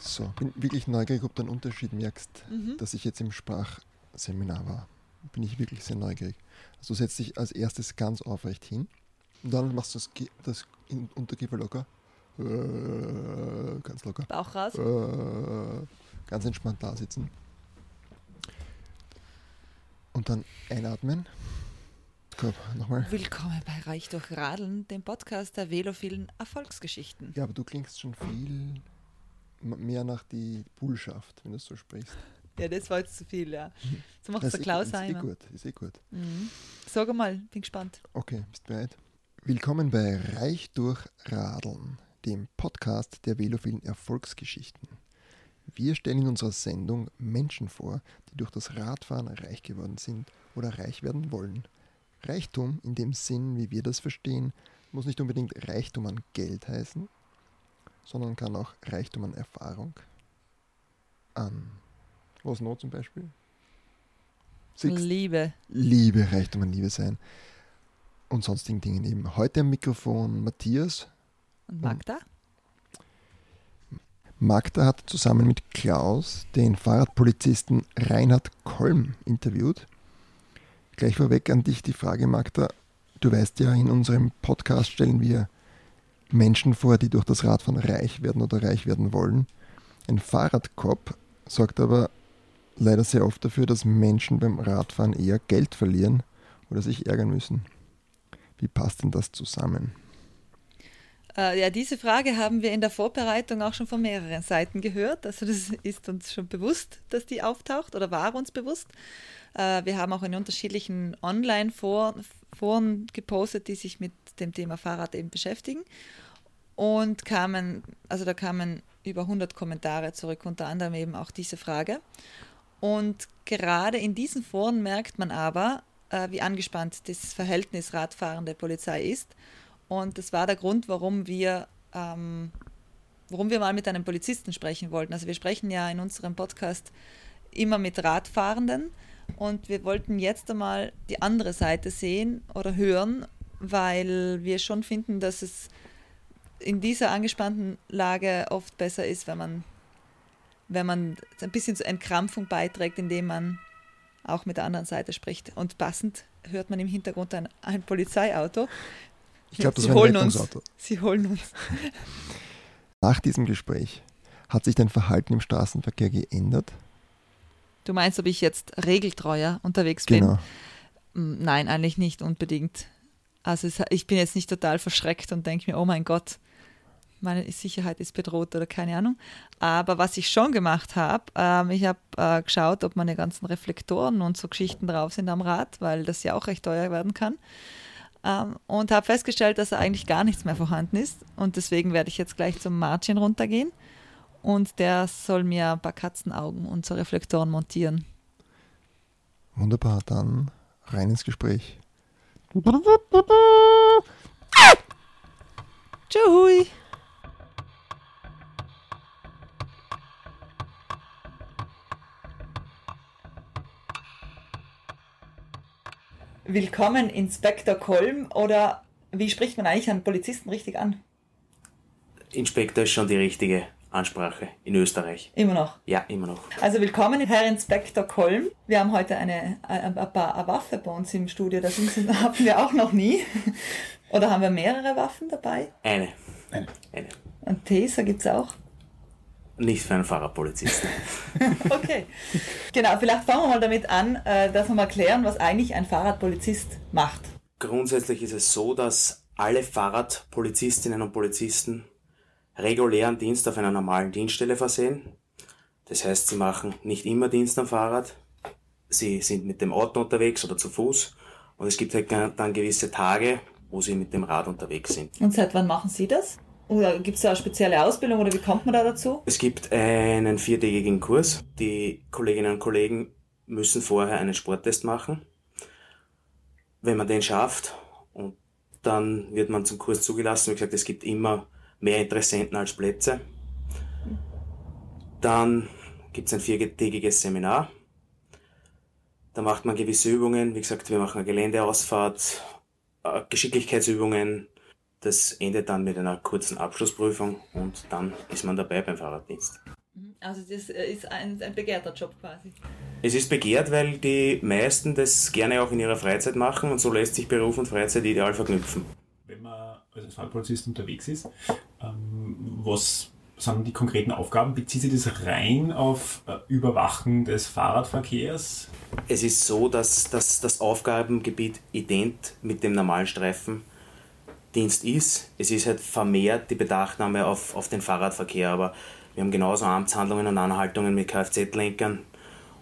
So, bin wirklich neugierig, ob du einen Unterschied merkst, Mhm. dass ich jetzt im Sprachseminar war. Bin ich wirklich sehr neugierig. Also setz dich als erstes ganz aufrecht hin und dann machst du das, das Unterkiefer locker. Äh, ganz locker. Bauch raus. Äh, ganz entspannt da sitzen. Und dann einatmen. Komm, nochmal. Willkommen bei Reich durch Radeln, dem Podcast der velophilen Erfolgsgeschichten. Ja, aber du klingst schon viel mehr nach die Bullschaft, wenn du so sprichst. Ja, das war jetzt zu viel, ja. So macht Das der Klaus ist eh einmal. gut, ist eh gut. Mhm. Sag mal, bin gespannt. Okay, bist bereit? Willkommen bei Reich durch Radeln, dem Podcast der velophilen Erfolgsgeschichten. Wir stellen in unserer Sendung Menschen vor, die durch das Radfahren reich geworden sind oder reich werden wollen. Reichtum in dem Sinn, wie wir das verstehen, muss nicht unbedingt Reichtum an Geld heißen, sondern kann auch Reichtum an Erfahrung, an was noch zum Beispiel? Siehst- Liebe. Liebe, Reichtum an Liebe sein und sonstigen Dingen eben. Heute am Mikrofon Matthias. Und Magda? Magda hat zusammen mit Klaus den Fahrradpolizisten Reinhard Kolm interviewt. Gleich vorweg an dich die Frage, Magda. Du weißt ja, in unserem Podcast stellen wir Menschen vor, die durch das Radfahren reich werden oder reich werden wollen. Ein Fahrradkopf sorgt aber leider sehr oft dafür, dass Menschen beim Radfahren eher Geld verlieren oder sich ärgern müssen. Wie passt denn das zusammen? Äh, ja, diese Frage haben wir in der Vorbereitung auch schon von mehreren Seiten gehört. Also das ist uns schon bewusst, dass die auftaucht oder war uns bewusst. Äh, wir haben auch in unterschiedlichen Online-Foren gepostet, die sich mit dem Thema Fahrrad eben beschäftigen. Und kamen, also da kamen über 100 Kommentare zurück, unter anderem eben auch diese Frage. Und gerade in diesen Foren merkt man aber, äh, wie angespannt das Verhältnis Radfahrende Polizei ist. Und das war der Grund, warum wir, ähm, warum wir mal mit einem Polizisten sprechen wollten. Also wir sprechen ja in unserem Podcast immer mit Radfahrenden und wir wollten jetzt einmal die andere Seite sehen oder hören, weil wir schon finden, dass es in dieser angespannten Lage oft besser ist, wenn man, wenn man ein bisschen zur Entkrampfung beiträgt, indem man auch mit der anderen Seite spricht. Und passend hört man im Hintergrund ein, ein Polizeiauto. Ich glaube, das Sie war ein. Rettungsauto. Sie holen uns. Nach diesem Gespräch hat sich dein Verhalten im Straßenverkehr geändert? Du meinst, ob ich jetzt regeltreuer unterwegs bin? Genau. Mm, Nein, eigentlich nicht unbedingt. Also es, ich bin jetzt nicht total verschreckt und denke mir, oh mein Gott, meine Sicherheit ist bedroht oder keine Ahnung. Aber was ich schon gemacht habe, ähm, ich habe äh, geschaut, ob meine ganzen Reflektoren und so Geschichten drauf sind am Rad, weil das ja auch recht teuer werden kann. Ähm, und habe festgestellt, dass da eigentlich gar nichts mehr vorhanden ist. Und deswegen werde ich jetzt gleich zum Margin runtergehen und der soll mir ein paar Katzenaugen und so Reflektoren montieren. Wunderbar, dann rein ins Gespräch. Tschui! Willkommen, Inspektor Kolm. Oder wie spricht man eigentlich einen Polizisten richtig an? Inspektor ist schon die richtige Ansprache in Österreich. Immer noch. Ja, immer noch. Also willkommen, Herr Inspektor Kolm. Wir haben heute eine, ein, ein paar Waffe bei uns im Studio. Das sind, hatten wir auch noch nie. Oder haben wir mehrere Waffen dabei? Eine. Eine. Eine. Und Taser gibt es auch. Nicht für einen Fahrerpolizisten. Okay. Genau, vielleicht fangen wir mal damit an, äh, dass wir mal klären, was eigentlich ein Fahrradpolizist macht. Grundsätzlich ist es so, dass alle Fahrradpolizistinnen und Polizisten regulären Dienst auf einer normalen Dienststelle versehen. Das heißt, sie machen nicht immer Dienst am Fahrrad. Sie sind mit dem Auto unterwegs oder zu Fuß. Und es gibt halt dann gewisse Tage, wo sie mit dem Rad unterwegs sind. Und seit wann machen Sie das? Oder gibt es da eine spezielle Ausbildung oder wie kommt man da dazu? Es gibt einen viertägigen Kurs. Die Kolleginnen und Kollegen müssen vorher einen Sporttest machen. Wenn man den schafft, und dann wird man zum Kurs zugelassen. Wie gesagt, es gibt immer mehr Interessenten als Plätze. Dann gibt es ein viertägiges Seminar. Da macht man gewisse Übungen. Wie gesagt, wir machen eine Geländeausfahrt, äh, Geschicklichkeitsübungen. Das endet dann mit einer kurzen Abschlussprüfung und dann ist man dabei beim Fahrraddienst. Also das äh, ist ein, ein begehrter Job quasi. Es ist begehrt, weil die meisten das gerne auch in ihrer Freizeit machen und so lässt sich Beruf und Freizeit ideal verknüpfen. Wenn man als Fahrpolizist unterwegs ist, ähm, was sind die konkreten Aufgaben? Bezieht sich das rein auf äh, Überwachen des Fahrradverkehrs? Es ist so, dass, dass das Aufgabengebiet ident mit dem normalen Streifendienst ist. Es ist halt vermehrt die Bedachtnahme auf, auf den Fahrradverkehr, aber wir haben genauso Amtshandlungen und Anhaltungen mit Kfz-Lenkern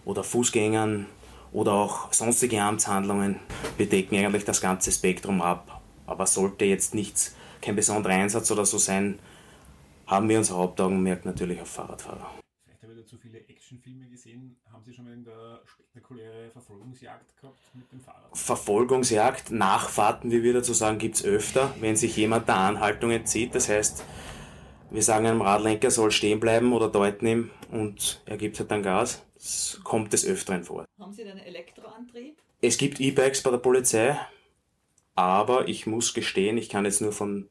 oder Fußgängern oder auch sonstige Amtshandlungen. Wir decken eigentlich das ganze Spektrum ab. Aber sollte jetzt nichts, kein besonderer Einsatz oder so sein, haben wir unser Hauptaugenmerk natürlich auf Fahrradfahrer. Vielleicht habe ich da zu viele Actionfilme gesehen. Haben Sie schon mal eine spektakuläre Verfolgungsjagd gehabt mit dem Fahrrad? Verfolgungsjagd, Nachfahrten, wie wir dazu sagen, gibt es öfter, wenn sich jemand der Anhaltung entzieht. Das heißt, wir sagen einem Radlenker, soll stehen bleiben oder deuten ihm und er gibt halt dann Gas. Das kommt des Öfteren vor. Haben Sie denn Elektroantrieb? Es gibt E-Bikes bei der Polizei, aber ich muss gestehen, ich kann jetzt nur von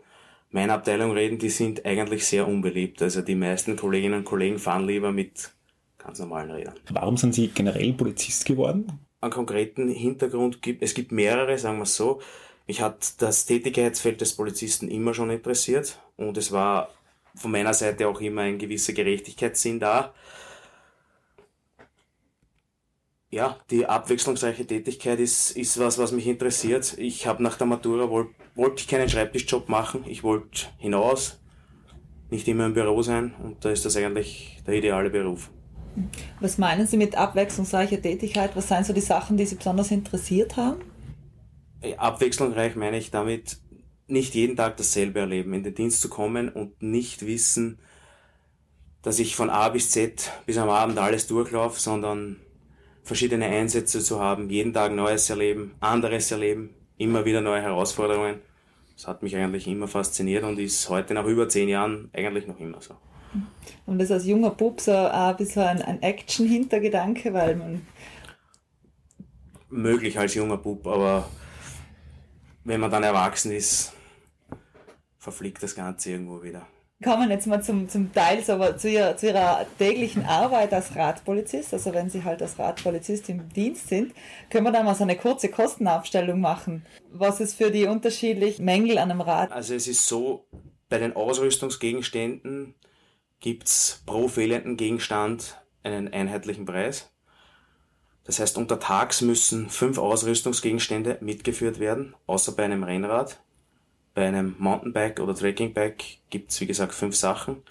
meiner Abteilung reden, die sind eigentlich sehr unbeliebt. Also die meisten Kolleginnen und Kollegen fahren lieber mit ganz normalen Rädern. Warum sind Sie generell Polizist geworden? Einen konkreten Hintergrund gibt es gibt mehrere, sagen wir es so. Mich hat das Tätigkeitsfeld des Polizisten immer schon interessiert und es war von meiner Seite auch immer ein gewisser Gerechtigkeitssinn da. Ja, die abwechslungsreiche Tätigkeit ist, ist was, was mich interessiert. Ich habe nach der Matura wollte wollt ich keinen Schreibtischjob machen. Ich wollte hinaus, nicht immer im Büro sein und da ist das eigentlich der ideale Beruf. Was meinen Sie mit abwechslungsreicher Tätigkeit? Was sind so die Sachen, die Sie besonders interessiert haben? Abwechslungsreich meine ich damit, nicht jeden Tag dasselbe erleben, in den Dienst zu kommen und nicht wissen, dass ich von A bis Z bis am Abend alles durchlaufe, sondern verschiedene Einsätze zu haben, jeden Tag Neues erleben, anderes erleben, immer wieder neue Herausforderungen. Das hat mich eigentlich immer fasziniert und ist heute nach über zehn Jahren eigentlich noch immer so. Und das als junger Bub so ein bisschen ein, ein Action-Hintergedanke, weil man. Möglich als junger Bub, aber wenn man dann erwachsen ist, verfliegt das Ganze irgendwo wieder. Kommen jetzt mal zum, zum Teil aber zu, ihrer, zu Ihrer täglichen Arbeit als Radpolizist. Also wenn Sie halt als Radpolizist im Dienst sind, können wir da mal so eine kurze Kostenaufstellung machen. Was ist für die unterschiedlichen Mängel an einem Rad? Also es ist so, bei den Ausrüstungsgegenständen gibt es pro fehlenden Gegenstand einen einheitlichen Preis. Das heißt, untertags müssen fünf Ausrüstungsgegenstände mitgeführt werden, außer bei einem Rennrad. Bei einem Mountainbike oder Trekkingbike gibt es wie gesagt fünf Sachen.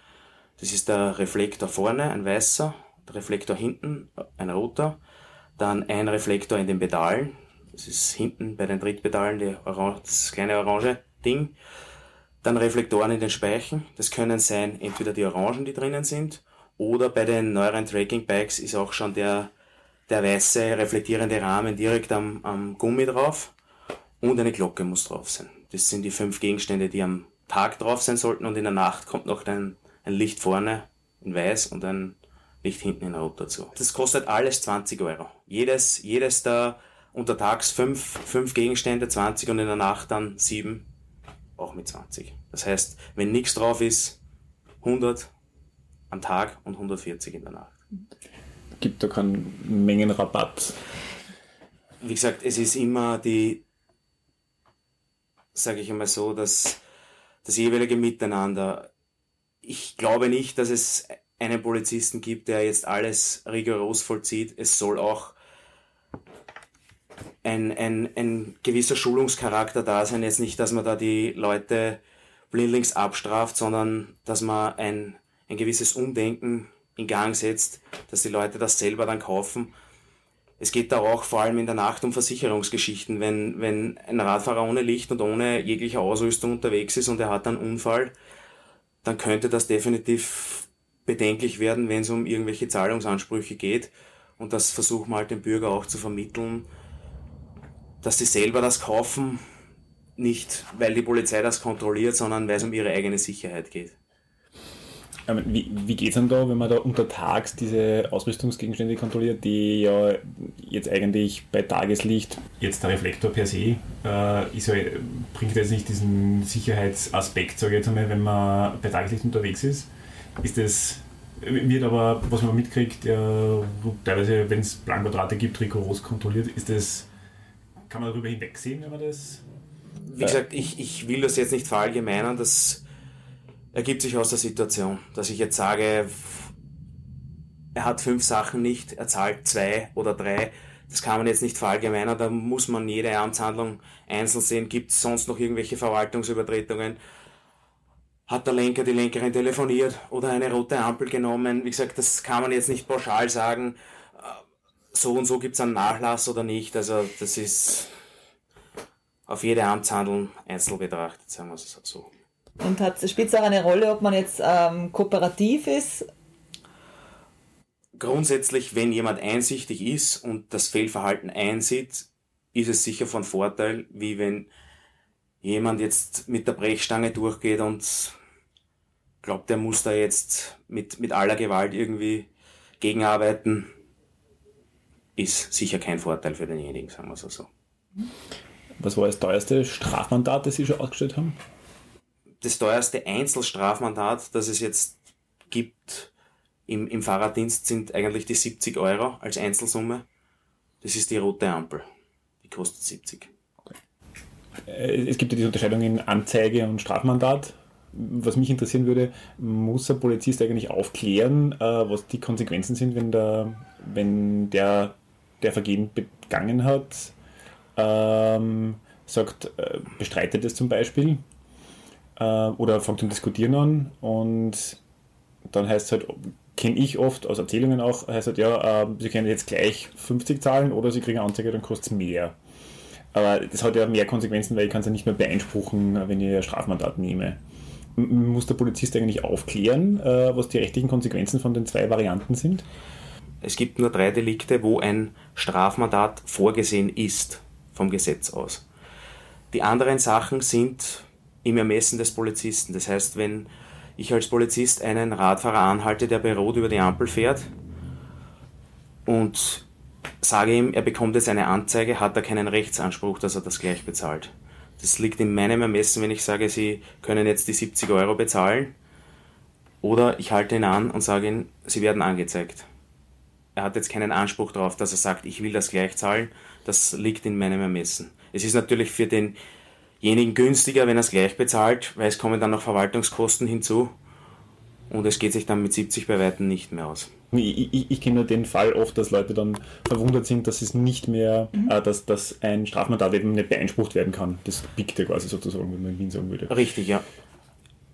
Das ist der Reflektor vorne, ein weißer, der Reflektor hinten, ein roter, dann ein Reflektor in den Pedalen, das ist hinten bei den Trittpedalen die Orange, das kleine orange Ding, dann Reflektoren in den Speichen, das können sein entweder die Orangen, die drinnen sind, oder bei den neueren Trekkingbikes ist auch schon der, der weiße reflektierende Rahmen direkt am, am Gummi drauf und eine Glocke muss drauf sein. Das sind die fünf Gegenstände, die am Tag drauf sein sollten und in der Nacht kommt noch ein, ein Licht vorne in weiß und ein Licht hinten in rot dazu. Das kostet alles 20 Euro. Jedes, jedes da untertags fünf, fünf Gegenstände, 20 und in der Nacht dann sieben, auch mit 20. Das heißt, wenn nichts drauf ist, 100 am Tag und 140 in der Nacht. Gibt da keinen Mengenrabatt? Wie gesagt, es ist immer die, sage ich einmal so, dass das jeweilige Miteinander. Ich glaube nicht, dass es einen Polizisten gibt, der jetzt alles rigoros vollzieht. Es soll auch ein, ein, ein gewisser Schulungscharakter da sein. Jetzt nicht, dass man da die Leute blindlings abstraft, sondern dass man ein, ein gewisses Umdenken in Gang setzt, dass die Leute das selber dann kaufen es geht da auch vor allem in der Nacht um Versicherungsgeschichten. Wenn, wenn ein Radfahrer ohne Licht und ohne jegliche Ausrüstung unterwegs ist und er hat einen Unfall, dann könnte das definitiv bedenklich werden, wenn es um irgendwelche Zahlungsansprüche geht. Und das versuchen wir halt den Bürger auch zu vermitteln, dass sie selber das kaufen, nicht weil die Polizei das kontrolliert, sondern weil es um ihre eigene Sicherheit geht. Wie, wie geht es dann da, wenn man da untertags diese Ausrüstungsgegenstände kontrolliert, die ja jetzt eigentlich bei Tageslicht, jetzt der Reflektor per se, äh, ist ja, bringt jetzt nicht diesen Sicherheitsaspekt, sage ich jetzt einmal, wenn man bei Tageslicht unterwegs ist. Ist das wird aber, was man mitkriegt, ja, teilweise, wenn es Planquadrate gibt, rigoros kontrolliert. Ist das, kann man darüber hinwegsehen, wenn man das. Wie gesagt, ich, ich will das jetzt nicht verallgemeinern, das ergibt sich aus der Situation, dass ich jetzt sage, er hat fünf Sachen nicht, er zahlt zwei oder drei. Das kann man jetzt nicht verallgemeinern, da muss man jede Amtshandlung einzeln sehen. Gibt es sonst noch irgendwelche Verwaltungsübertretungen? Hat der Lenker, die Lenkerin telefoniert oder eine rote Ampel genommen? Wie gesagt, das kann man jetzt nicht pauschal sagen, so und so gibt es einen Nachlass oder nicht. Also das ist auf jede Amtshandlung einzeln betrachtet, sagen wir es so. Und spielt es auch eine Rolle, ob man jetzt ähm, kooperativ ist grundsätzlich, wenn jemand einsichtig ist und das Fehlverhalten einsieht, ist es sicher von Vorteil, wie wenn jemand jetzt mit der Brechstange durchgeht und glaubt, er muss da jetzt mit, mit aller Gewalt irgendwie gegenarbeiten, ist sicher kein Vorteil für denjenigen, sagen wir es so. Was war das teuerste Strafmandat, das Sie schon ausgestellt haben? Das teuerste Einzelstrafmandat, das es jetzt gibt, im, im Fahrraddienst sind eigentlich die 70 Euro als Einzelsumme. Das ist die rote Ampel. Die kostet 70. Äh, es gibt ja diese Unterscheidung in Anzeige und Strafmandat. Was mich interessieren würde, muss ein Polizist eigentlich aufklären, äh, was die Konsequenzen sind, wenn der, wenn der, der Vergehen begangen hat, ähm, sagt, äh, bestreitet es zum Beispiel äh, oder fängt zum Diskutieren an und dann heißt es halt, kenne ich oft aus Erzählungen auch, heißt halt, ja, äh, Sie können jetzt gleich 50 zahlen oder Sie kriegen eine Anzeige, dann kostet es mehr. Aber das hat ja mehr Konsequenzen, weil ich kann es ja nicht mehr beeinspruchen, wenn ich ein Strafmandat nehme. M muss der Polizist eigentlich aufklären, äh, was die rechtlichen Konsequenzen von den zwei Varianten sind? Es gibt nur drei Delikte, wo ein Strafmandat vorgesehen ist vom Gesetz aus. Die anderen Sachen sind im Ermessen des Polizisten. Das heißt, wenn ich als Polizist einen Radfahrer anhalte, der bei Rot über die Ampel fährt und sage ihm, er bekommt jetzt eine Anzeige, hat er keinen Rechtsanspruch, dass er das gleich bezahlt. Das liegt in meinem Ermessen, wenn ich sage, Sie können jetzt die 70 Euro bezahlen. Oder ich halte ihn an und sage ihm, Sie werden angezeigt. Er hat jetzt keinen Anspruch darauf, dass er sagt, ich will das gleich zahlen. Das liegt in meinem Ermessen. Es ist natürlich für den denjenigen günstiger, wenn er es gleich bezahlt, weil es kommen dann noch Verwaltungskosten hinzu und es geht sich dann mit 70 bei Weitem nicht mehr aus. Ich, ich, ich kenne nur den Fall oft, dass Leute dann verwundert sind, dass es nicht mehr, mhm. äh, dass, dass ein Strafmandat eben nicht beeinsprucht werden kann. Das biegt ja quasi sozusagen, wenn man in Wien sagen würde. Richtig, ja.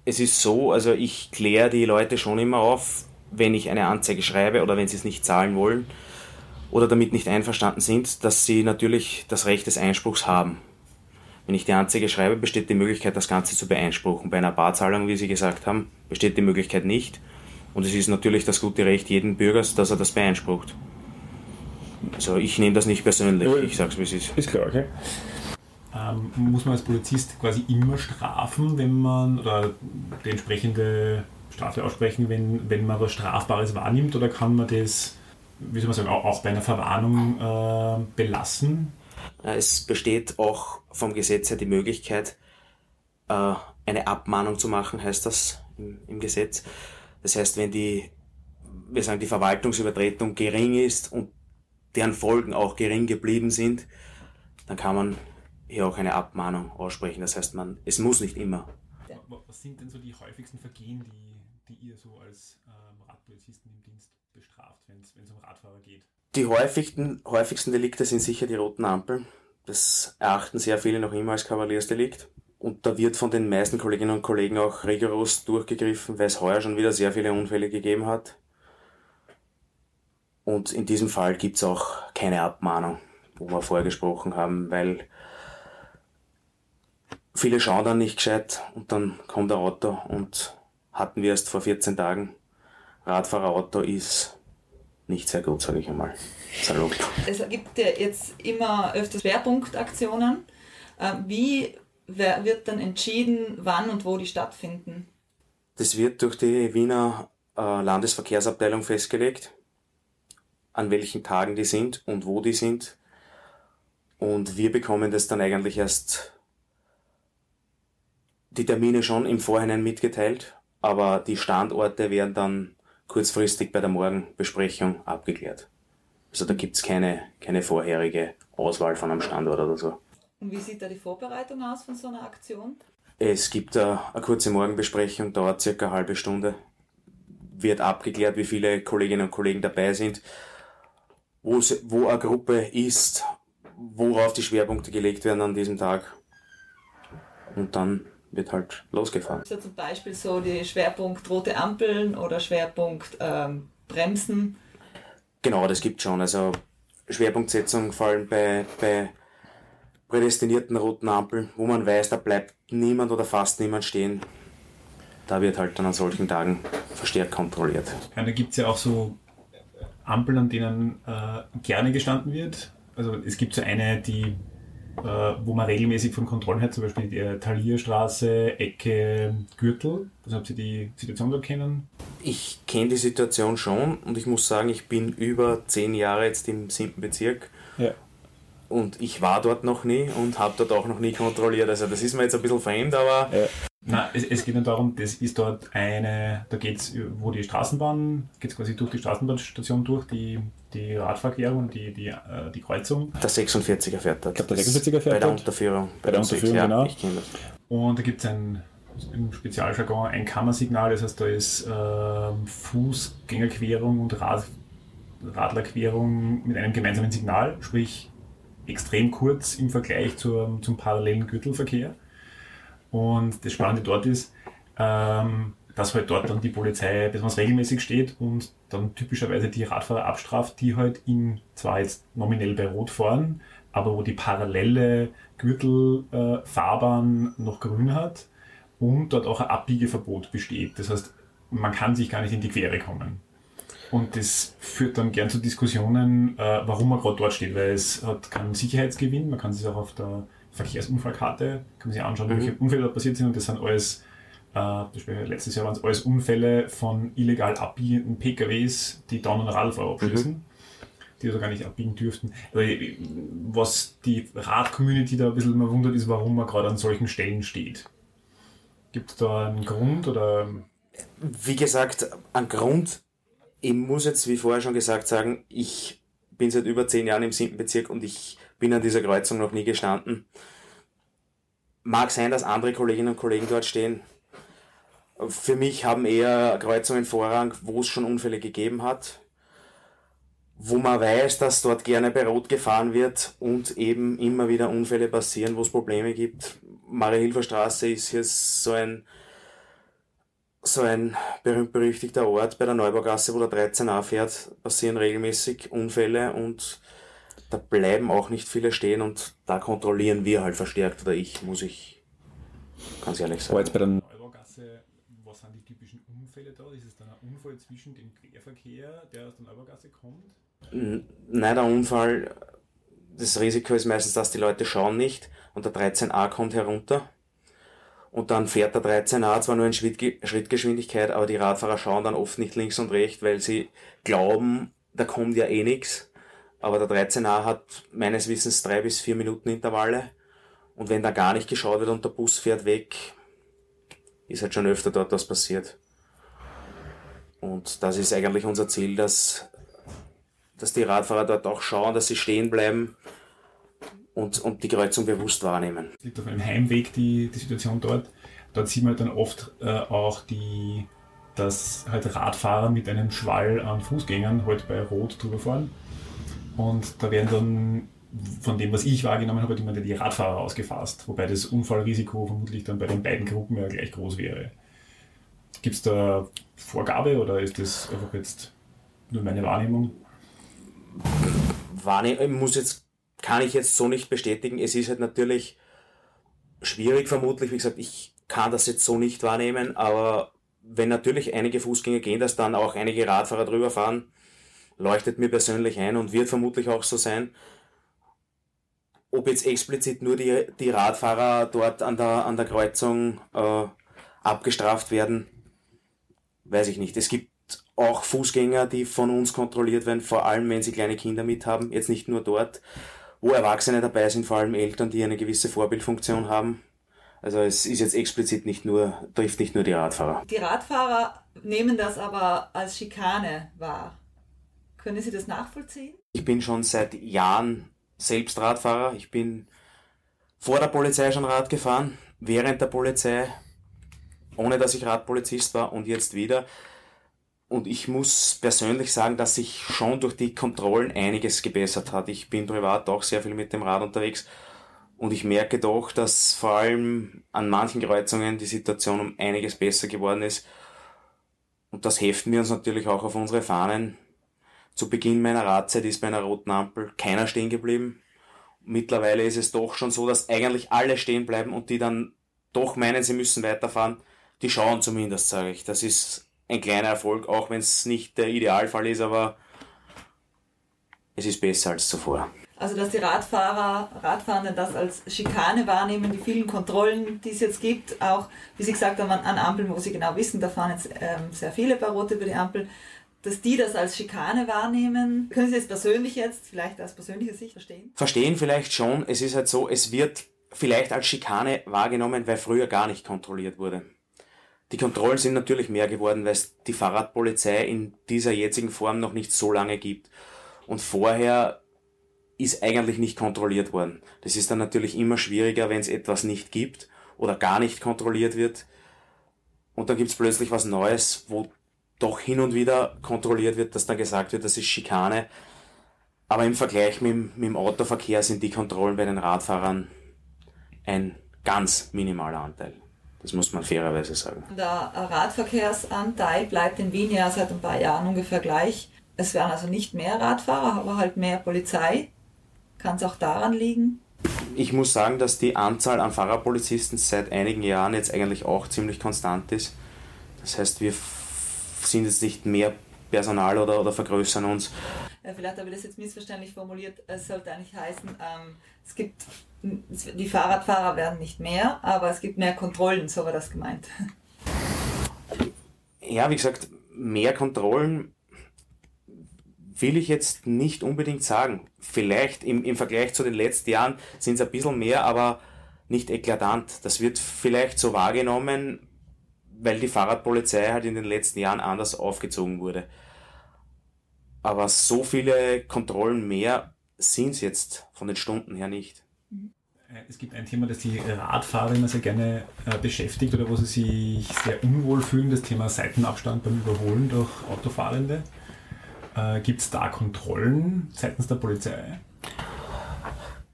Es ist so, also ich kläre die Leute schon immer auf, wenn ich eine Anzeige schreibe oder wenn sie es nicht zahlen wollen oder damit nicht einverstanden sind, dass sie natürlich das Recht des Einspruchs haben. Wenn ich die Anzeige schreibe, besteht die Möglichkeit, das Ganze zu beeinspruchen. Bei einer Barzahlung, wie Sie gesagt haben, besteht die Möglichkeit nicht. Und es ist natürlich das gute Recht jeden Bürgers, dass er das beeinsprucht. Also ich nehme das nicht persönlich, ich sage es wie es ist. Ist klar, okay. Ähm, muss man als Polizist quasi immer strafen, wenn man, oder die entsprechende Strafe aussprechen, wenn, wenn man was Strafbares wahrnimmt, oder kann man das, wie soll man sagen, auch, auch bei einer Verwarnung äh, belassen? Es besteht auch vom Gesetz her die Möglichkeit, äh, eine Abmahnung zu machen, heißt das im, Gesetz. Das heißt, wenn die, wir sagen, die Verwaltungsübertretung gering ist und deren Folgen auch gering geblieben sind, dann kann man hier auch eine Abmahnung aussprechen. Das heißt, man, es muss nicht immer. Was sind denn so die häufigsten Vergehen, die, die ihr so als ähm, Radpolizisten im Dienst bestraft, wenn es um Radfahrer geht? Die häufigsten, häufigsten Delikte sind sicher die roten Ampeln. Das erachten sehr viele noch immer als Kavaliersdelikt. Und da wird von den meisten Kolleginnen und Kollegen auch rigoros durchgegriffen, weil es heuer schon wieder sehr viele Unfälle gegeben hat. Und in diesem Fall gibt es auch keine Abmahnung, wo wir vorgesprochen haben, weil viele schauen dann nicht gescheit und dann kommt ein Auto und hatten wir erst vor 14 Tagen. Radfahrerauto ist nicht sehr gut, sage ich einmal. Salopp. Es gibt ja jetzt immer öfters Schwerpunktaktionen. Ähm, wie wird dann entschieden, wann und wo die stattfinden? Das wird durch die Wiener äh, Landesverkehrsabteilung festgelegt, an welchen Tagen die sind und wo die sind. Und wir bekommen das dann eigentlich erst die Termine schon im Vorhinein mitgeteilt, aber die Standorte werden dann kurzfristig bei der Morgenbesprechung abgeklärt. Also da gibt es keine, keine vorherige Auswahl von einem Standort oder so. Und wie sieht da die Vorbereitung aus von so einer Aktion? Es gibt eine, eine kurze Morgenbesprechung, dauert circa eine halbe Stunde. Wird abgeklärt, wie viele Kolleginnen und Kollegen dabei sind, wo, wo eine Gruppe ist, worauf die Schwerpunkte gelegt werden an diesem Tag. Und dann wird halt losgefahren. So zum Beispiel so die Schwerpunkt rote Ampeln oder Schwerpunkt ähm, Bremsen. Genau, das gibt schon. Also Schwerpunktsetzung vor allem bei, bei prädestinierten roten Ampeln, wo man weiß, da bleibt niemand oder fast niemand stehen. Da wird halt dann an solchen Tagen verstärkt kontrolliert. Ja, da gibt es ja auch so Ampeln, an denen äh, gerne gestanden wird. Also es gibt so eine, die, wo man regelmäßig von Kontrollen hat, zum Beispiel die Talierstraße, Ecke, Gürtel. Also ob Sie die Situation dort kennen? Ich kenne die Situation schon und ich muss sagen, ich bin über zehn Jahre jetzt im siebten Bezirk. Ja. Und ich war dort noch nie und habe dort auch noch nie kontrolliert. Also das ist mir jetzt ein bisschen fremd, aber. Ja. Nein, es, es, geht nur darum, das ist dort eine, da geht es, wo die Straßenbahn, geht es quasi durch die Straßenbahnstation durch, die, die Radverkehrung, die, die, äh, die Kreuzung. Der 46er fährt dort. Ich glaube, der 46er fährt Bei der Unterführung. Bei, bei der Unterführung, ja, genau. Ich kenne das. Und da gibt es ein, im Spezialjargon ein Kammersignal, das heißt, da ist äh, Fußgängerquerung und Rad, Radlerquerung mit einem gemeinsamen Signal, sprich extrem kurz im Vergleich zur, zum parallelen Gürtelverkehr. Und das Spannende dort ist, ähm, dass halt dort dann die Polizei besonders regelmäßig steht und dann typischerweise die Radfahrer abstraft, die halt in zwar jetzt nominell bei Rot fahren, aber wo die parallele Gürtelfahrbahn äh, noch grün hat und dort auch ein Abbiegeverbot besteht. Das heißt, man kann sich gar nicht in die Quere kommen. Und das führt dann gern zu Diskussionen, äh, warum man gerade dort steht, weil es hat keinen Sicherheitsgewinn. Man kann sich auch auf der Verkehrsunfallkarte kann man sich anschauen, mhm. welche Unfälle da passiert sind. Und das sind alles, äh, letztes Jahr waren es alles Unfälle von illegal abbiegenden PKWs, die Down- und Radfahrer abschließen. Mhm. Die also gar nicht abbiegen dürften. Aber was die Rad-Community da ein bisschen immer wundert, ist, warum man gerade an solchen Stellen steht. Gibt es da einen Grund oder? Wie gesagt, ein Grund ich muss jetzt, wie vorher schon gesagt, sagen, ich bin seit über zehn Jahren im siebten Bezirk und ich bin an dieser Kreuzung noch nie gestanden. Mag sein, dass andere Kolleginnen und Kollegen dort stehen. Für mich haben eher Kreuzungen Vorrang, wo es schon Unfälle gegeben hat, wo man weiß, dass dort gerne bei Rot gefahren wird und eben immer wieder Unfälle passieren, wo es Probleme gibt. Marie-Hilfer Straße ist hier so ein so ein berühmt-berüchtigter Ort bei der Neubaugasse, wo der 13a fährt, passieren regelmäßig Unfälle und da bleiben auch nicht viele stehen und da kontrollieren wir halt verstärkt oder ich, muss ich ganz ehrlich sagen. jetzt bei der Neubaugasse, was sind die typischen Unfälle da? Ist es dann ein Unfall zwischen dem Querverkehr, der aus der Neubaugasse kommt? Nein, der Unfall, das Risiko ist meistens, dass die Leute schauen nicht und der 13a kommt herunter und dann fährt der 13a zwar nur in Schrittgeschwindigkeit, aber die Radfahrer schauen dann oft nicht links und rechts, weil sie glauben, da kommt ja eh nichts. Aber der 13a hat meines Wissens drei bis vier Minuten Intervalle. Und wenn da gar nicht geschaut wird und der Bus fährt weg, ist halt schon öfter dort was passiert. Und das ist eigentlich unser Ziel, dass, dass die Radfahrer dort auch schauen, dass sie stehen bleiben und, und die Kreuzung bewusst wahrnehmen. Es liegt auf einem Heimweg die, die Situation dort. Dort sieht man dann oft äh, auch die, dass halt Radfahrer mit einem Schwall an Fußgängern halt bei Rot drüber fahren. Und da werden dann von dem, was ich wahrgenommen habe, immer die Radfahrer ausgefasst, wobei das Unfallrisiko vermutlich dann bei den beiden Gruppen ja gleich groß wäre. Gibt es da Vorgabe oder ist das einfach jetzt nur meine Wahrnehmung? Wahrnehmung muss jetzt kann ich jetzt so nicht bestätigen. Es ist halt natürlich schwierig vermutlich. Wie gesagt, ich kann das jetzt so nicht wahrnehmen, aber wenn natürlich einige Fußgänger gehen, dass dann auch einige Radfahrer drüber fahren, leuchtet mir persönlich ein und wird vermutlich auch so sein. Ob jetzt explizit nur die, die Radfahrer dort an der, an der Kreuzung äh, abgestraft werden, weiß ich nicht. Es gibt auch Fußgänger, die von uns kontrolliert werden, vor allem wenn sie kleine Kinder mit haben, jetzt nicht nur dort wo Erwachsene dabei sind, vor allem Eltern, die eine gewisse Vorbildfunktion haben. Also es ist jetzt explizit nicht nur, trifft nicht nur die Radfahrer. Die Radfahrer nehmen das aber als Schikane wahr. Können Sie das nachvollziehen? Ich bin schon seit Jahren selbst Radfahrer. Ich bin vor der Polizei schon Rad gefahren, während der Polizei, ohne dass ich Radpolizist war und jetzt wieder. Und ich muss persönlich sagen, dass sich schon durch die Kontrollen einiges gebessert hat. Ich bin privat auch sehr viel mit dem Rad unterwegs und ich merke doch, dass vor allem an manchen Kreuzungen die Situation um einiges besser geworden ist. Und das heften wir uns natürlich auch auf unsere Fahnen. Zu Beginn meiner Radzeit ist bei einer roten Ampel keiner stehen geblieben. Mittlerweile ist es doch schon so, dass eigentlich alle stehen bleiben und die dann doch meinen, sie müssen weiterfahren. Die schauen zumindest, sage ich. Das ist ein kleiner Erfolg, auch wenn es nicht der Idealfall ist, aber es ist besser als zuvor. Also dass die Radfahrer, Radfahrenden das als Schikane wahrnehmen, die vielen Kontrollen, die es jetzt gibt, auch, wie Sie gesagt haben, an Ampeln, wo Sie genau wissen, da fahren jetzt ähm, sehr viele bei Rot über die Ampel, dass die das als Schikane wahrnehmen. Können Sie das persönlich jetzt, vielleicht aus persönlicher Sicht verstehen? Verstehen vielleicht schon. Es ist halt so, es wird vielleicht als Schikane wahrgenommen, weil früher gar nicht kontrolliert wurde. Die Kontrollen sind natürlich mehr geworden, weil es die Fahrradpolizei in dieser jetzigen Form noch nicht so lange gibt. Und vorher ist eigentlich nicht kontrolliert worden. Das ist dann natürlich immer schwieriger, wenn es etwas nicht gibt oder gar nicht kontrolliert wird. Und dann gibt es plötzlich was Neues, wo doch hin und wieder kontrolliert wird, dass dann gesagt wird, das ist Schikane. Aber im Vergleich mit, mit dem Autoverkehr sind die Kontrollen bei den Radfahrern ein ganz minimaler Anteil. Das muss man fairerweise sagen. Der Radverkehrsanteil bleibt in Wien ja seit ein paar Jahren ungefähr gleich. Es werden also nicht mehr Radfahrer, aber halt mehr Polizei. Kann es auch daran liegen? Ich muss sagen, dass die Anzahl an Fahrerpolizisten seit einigen Jahren jetzt eigentlich auch ziemlich konstant ist. Das heißt, wir sind jetzt nicht mehr Personal oder, oder vergrößern uns. Ja, vielleicht habe ich das jetzt missverständlich formuliert. Es sollte eigentlich heißen, ähm, es gibt die Fahrradfahrer werden nicht mehr, aber es gibt mehr Kontrollen, so war das gemeint. Ja, wie gesagt, mehr Kontrollen will ich jetzt nicht unbedingt sagen. Vielleicht im, im Vergleich zu den letzten Jahren sind es ein bisschen mehr, aber nicht eklatant. Das wird vielleicht so wahrgenommen, weil die Fahrradpolizei halt in den letzten Jahren anders aufgezogen wurde. Aber so viele Kontrollen mehr sind es jetzt von den Stunden her nicht. Äh, es gibt ein Thema, das die Radfahrer immer sehr gerne äh, beschäftigt oder wo sie sich sehr unwohl fühlen, das Thema Seitenabstand beim Überholen durch Autofahrende. Äh, gibt es da Kontrollen seitens der Polizei?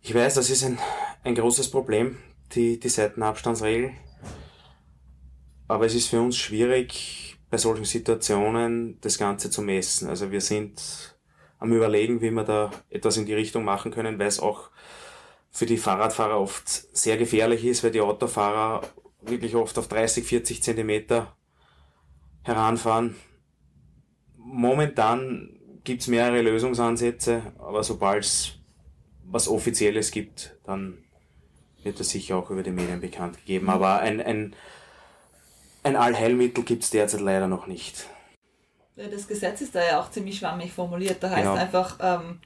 Ich weiß, das ist ein, ein großes Problem, die, die Seitenabstandsregel. Aber es ist für uns schwierig, bei solchen Situationen das Ganze zu messen. Also wir sind am Überlegen, wie wir da etwas in die Richtung machen können, weil es auch für die Fahrradfahrer oft sehr gefährlich ist, weil die Autofahrer wirklich oft auf 30, 40 Zentimeter heranfahren. Momentan gibt's mehrere Lösungsansätze, aber sobald es was Offizielles gibt, dann wird das sicher auch über die Medien bekannt gegeben. Aber ein, ein ein Allheilmittel gibt es derzeit leider noch nicht. Das Gesetz ist da ja auch ziemlich schwammig formuliert. Da heißt genau. einfach ähm,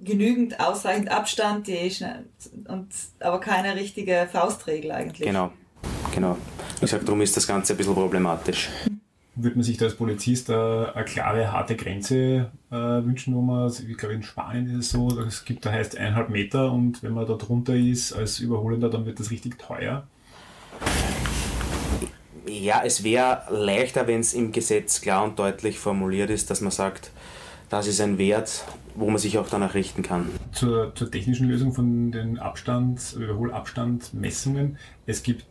genügend, ausreichend Abstand, die und, aber keine richtige Faustregel eigentlich. Genau, genau. Ich sage, darum ist das Ganze ein bisschen problematisch. Würde man sich da als Polizist eine, eine klare, harte Grenze äh, wünschen, wo man, ich glaube in Spanien ist es so, es gibt, da heißt eineinhalb Meter und wenn man da drunter ist als Überholender, dann wird das richtig teuer. Ja, es wäre leichter, wenn es im Gesetz klar und deutlich formuliert ist, dass man sagt, das ist ein Wert, wo man sich auch danach richten kann. Zur, zur technischen Lösung von den Abstand, Überholabstandmessungen. Es gibt,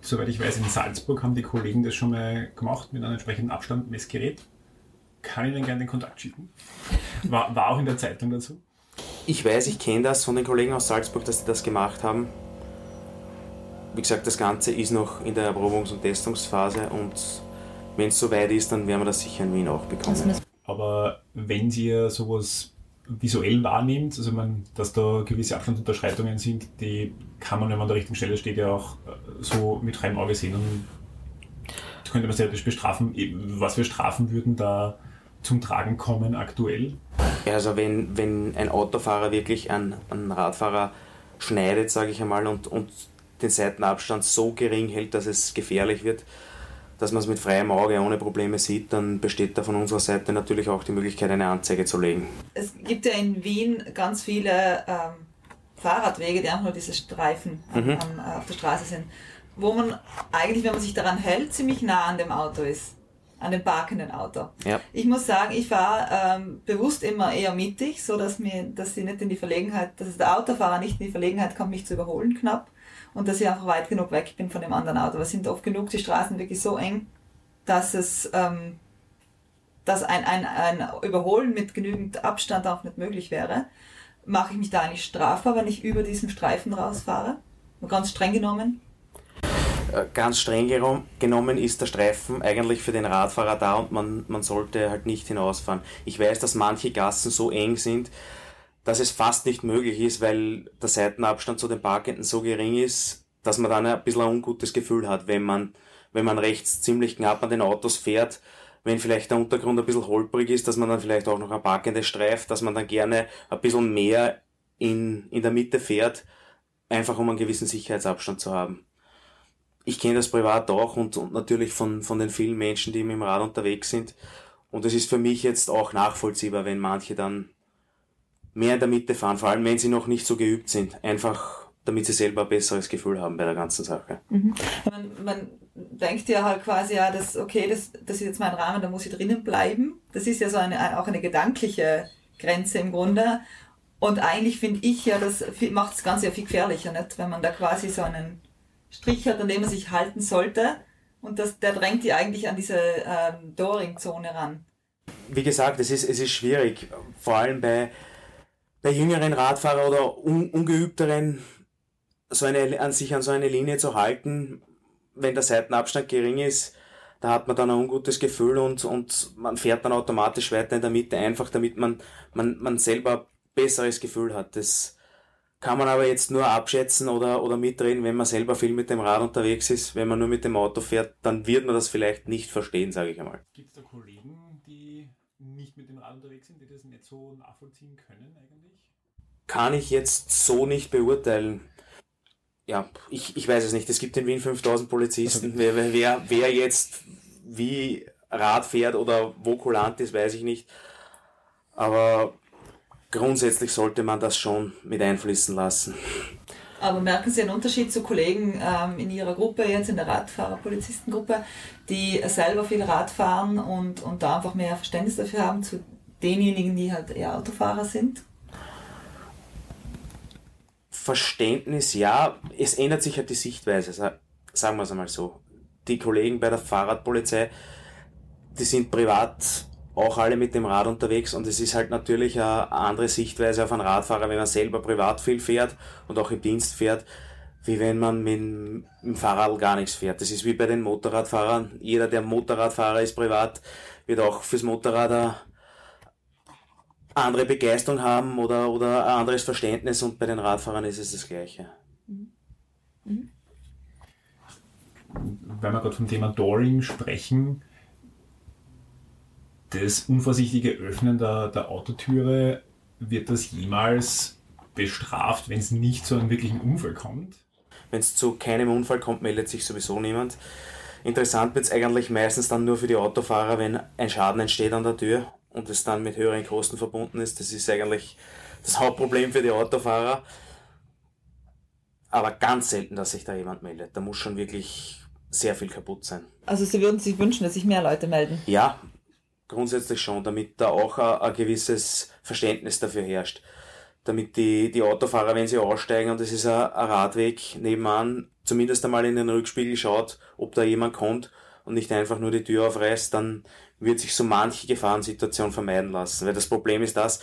soweit ich weiß, in Salzburg haben die Kollegen das schon mal gemacht mit einem entsprechenden Abstandmessgerät. Kann ich Ihnen gerne den Kontakt schicken. War, war auch in der Zeitung dazu. Ich weiß, ich kenne das von den Kollegen aus Salzburg, dass sie das gemacht haben wie gesagt, das Ganze ist noch in der Erprobungs- und Testungsphase und wenn es soweit ist, dann werden wir das sicher in Wien auch bekommen. Aber wenn Sie sowas visuell wahrnimmt, also man, dass da gewisse Abstandsunterschreitungen sind, die kann man, wenn man an der richtigen Stelle steht, ja auch äh, so mit freiem Auge sehen. Und könnte man selbst bestrafen. Was für Strafen würden da zum Tragen kommen aktuell? Ja, also wenn, wenn ein Autofahrer wirklich einen, einen Radfahrer schneidet, sage ich einmal, und, und den Seitenabstand so gering hält, dass es gefährlich wird, dass man es mit freiem Auge ohne Probleme sieht, dann besteht da von unserer Seite natürlich auch die Möglichkeit, eine Anzeige zu legen. Es gibt ja in Wien ganz viele ähm, Fahrradwege, die einfach nur diese Streifen mhm. am, auf der Straße sind, wo man eigentlich, wenn man sich daran hält, ziemlich nah an dem Auto ist an dem parkenden Auto. Ja. Ich muss sagen, ich fahre ähm, bewusst immer eher mittig, so dass mir, dass sie nicht in die Verlegenheit, dass der Autofahrer nicht in die Verlegenheit kommt, mich zu überholen knapp und dass ich einfach weit genug weg bin von dem anderen Auto. Es sind oft genug die Straßen wirklich so eng, dass es, ähm, dass ein, ein, ein Überholen mit genügend Abstand auch nicht möglich wäre. Mache ich mich da eigentlich strafbar, wenn ich über diesen Streifen rausfahre? Ganz streng genommen. Äh, ganz streng genommen ist der Streifen eigentlich für den Radfahrer da und man, man sollte halt nicht hinausfahren. Ich weiß, dass manche Gassen so eng sind, dass es fast nicht möglich ist, weil der Seitenabstand zu den Parkenden so gering ist, dass man dann ein bisschen ein ungutes Gefühl hat, wenn man, wenn man rechts ziemlich knapp an den Autos fährt, wenn vielleicht der Untergrund ein bisschen holprig ist, dass man dann vielleicht auch noch ein Parkende streift, dass man dann gerne ein bisschen mehr in, in der Mitte fährt, einfach um einen gewissen Sicherheitsabstand zu haben ich kenne das privat auch und, und natürlich von, von den vielen Menschen, die mit dem Rad unterwegs sind. Und es ist für mich jetzt auch nachvollziehbar, wenn manche dann mehr in der Mitte fahren, vor allem wenn sie noch nicht so geübt sind. Einfach damit sie selber ein besseres Gefühl haben bei der ganzen Sache. Mhm. Man, man, denkt ja halt quasi, ja, das, okay, das, das ist jetzt mein Rahmen, da muss ich drinnen bleiben. Das ist ja so eine, auch eine gedankliche Grenze im Grunde. Und eigentlich finde ich ja, das macht das Ganze ja viel gefährlicher, nicht? wenn man da quasi so einen Strich hat, an dem man sich halten sollte. Und das, der drängt die eigentlich an diese ähm, Doring-Zone ran. Wie gesagt, es ist, es ist schwierig, vor allem bei, bei jüngeren Radfahrern oder un, ungeübteren, so eine, an sich an so eine Linie zu halten, wenn der Seitenabstand gering ist, da hat man dann ein ungutes Gefühl und, und man fährt dann automatisch weiter in der Mitte, einfach damit man, man, man selber besseres Gefühl hat. Das, kann man aber jetzt nur abschätzen oder, oder mitreden, wenn man selber viel mit dem Rad unterwegs ist. Wenn man nur mit dem Auto fährt, dann wird man das vielleicht nicht verstehen, sage ich einmal. Gibt es da Kollegen, nicht mit dem Rad unterwegs sind, die das nicht so nachvollziehen können eigentlich? Kann ich jetzt so nicht beurteilen. Ja, ich, ich weiß es nicht. Es gibt in Wien 5000 Polizisten. Wer, wer, wer jetzt wie Rad fährt oder wo kulant ist, weiß ich nicht. Aber grundsätzlich sollte man das schon mit einfließen lassen. Aber merken Sie einen Unterschied zu Kollegen ähm, in Ihrer Gruppe, jetzt in der Radfahrer-Polizistengruppe, die selber viel Rad fahren und, und da einfach mehr Verständnis dafür haben, zu denjenigen, die halt eher Autofahrer sind? Verständnis, ja. Es ändert sich halt die Sichtweise, sagen wir es einmal so. Die Kollegen bei der Fahrradpolizei, die sind privat auch alle mit dem Rad unterwegs und es ist halt natürlich eine andere Sichtweise auf einen Radfahrer, wenn man selber privat viel fährt und auch im Dienst fährt, wie wenn man mit dem Fahrrad gar nichts fährt. Das ist wie bei den Motorradfahrern. Jeder, der Motorradfahrer ist privat, wird auch fürs Motorrad eine andere Begeisterung haben oder, oder ein anderes Verständnis und bei den Radfahrern ist es das Gleiche. Mhm. Mhm. Wenn wir gerade vom Thema Doring sprechen, das unvorsichtige Öffnen der, der Autotüre, wird das jemals bestraft, wenn es nicht zu einem wirklichen Unfall kommt? Wenn es zu keinem Unfall kommt, meldet sich sowieso niemand. Interessant wird es eigentlich meistens dann nur für die Autofahrer, wenn ein Schaden entsteht an der Tür und es dann mit höheren Kosten verbunden ist. Das ist eigentlich das Hauptproblem für die Autofahrer. Aber ganz selten, dass sich da jemand meldet. Da muss schon wirklich sehr viel kaputt sein. Also Sie würden sich wünschen, dass sich mehr Leute melden? Ja, grundsätzlich schon, damit da auch ein, gewisses Verständnis dafür herrscht. Damit die, die Autofahrer, wenn sie aussteigen und es ist ein, ein Radweg nebenan, zumindest einmal in den Rückspiegel schaut, ob da jemand kommt und nicht einfach nur die Tür aufreißt, dann wird sich so manche Gefahrensituation vermeiden lassen. Weil das Problem ist das,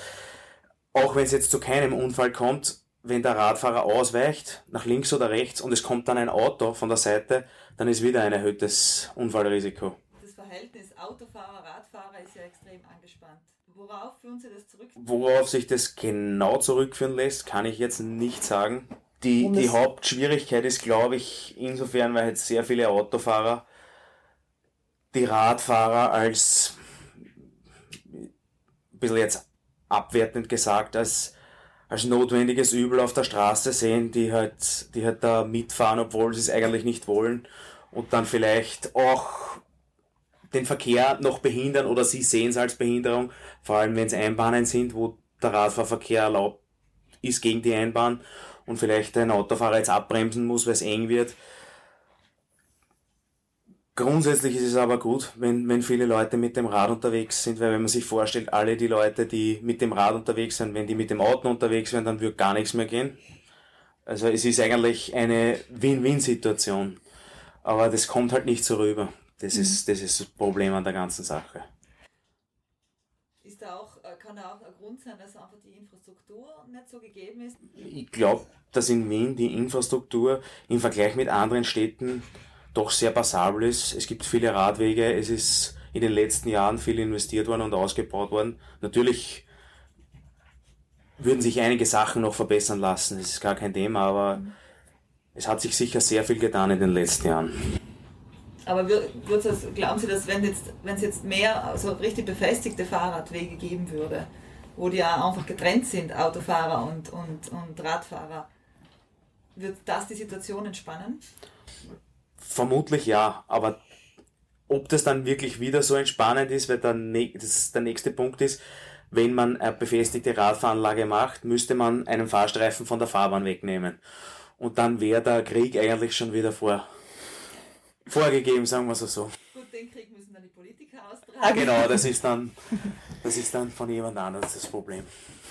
auch wenn es jetzt zu keinem Unfall kommt, wenn der Radfahrer ausweicht, nach links oder rechts, und es kommt dann ein Auto von der Seite, dann ist wieder ein erhöhtes Unfallrisiko. Verhältnis Autofahrer-Radfahrer ist ja extrem angespannt. Worauf führen Sie das zurück? Worauf sich das genau zurückführen lässt, kann ich jetzt nicht sagen. Die, die Hauptschwierigkeit ist, glaube ich, insofern, weil jetzt sehr viele Autofahrer die Radfahrer als, ein bisschen jetzt abwertend gesagt, als, als notwendiges Übel auf der Straße sehen, die halt, die halt da mitfahren, obwohl sie es eigentlich nicht wollen und dann vielleicht auch den Verkehr noch behindern oder sie sehen es als Behinderung, vor allem wenn es Einbahnen sind, wo der Radfahrverkehr erlaubt ist gegen die Einbahn und vielleicht ein Autofahrer jetzt abbremsen muss, weil es eng wird. Grundsätzlich ist es aber gut, wenn, wenn viele Leute mit dem Rad unterwegs sind, weil wenn man sich vorstellt, alle die Leute, die mit dem Rad unterwegs sind, wenn die mit dem Auto unterwegs wären, dann würde gar nichts mehr gehen. Also es ist eigentlich eine Win-Win-Situation. Aber das kommt halt nicht so rüber. Das, mhm. ist, das ist das Problem an der ganzen Sache. Ist da auch, äh, kann da auch ein Grund sein, dass einfach die Infrastruktur nicht so gegeben ist? Ich glaube, dass in Wien die Infrastruktur im Vergleich mit anderen Städten doch sehr passabel ist. Es gibt viele Radwege, es ist in den letzten Jahren viel investiert worden und ausgebaut worden. Natürlich würden sich einige Sachen noch verbessern lassen, das ist gar kein Thema, aber mhm. es hat sich sicher sehr viel getan in den letzten Jahren. Aber glauben Sie, dass wenn jetzt, wenn es jetzt mehr also richtig befestigte Fahrradwege geben würde, wo die ja einfach getrennt sind, Autofahrer und, und, und Radfahrer, wird das die Situation entspannen? Vermutlich ja, aber ob das dann wirklich wieder so entspannend ist, weil das der nächste Punkt ist, wenn man eine befestigte Radfahranlage macht, müsste man einen Fahrstreifen von der Fahrbahn wegnehmen. Und dann wäre der Krieg eigentlich schon wieder vor, vorgegeben, sagen wir es so. Gut, den Krieg müssen dann die Politiker austragen. Genau, das ist dann, das ist dann von jemand anderes das Problem.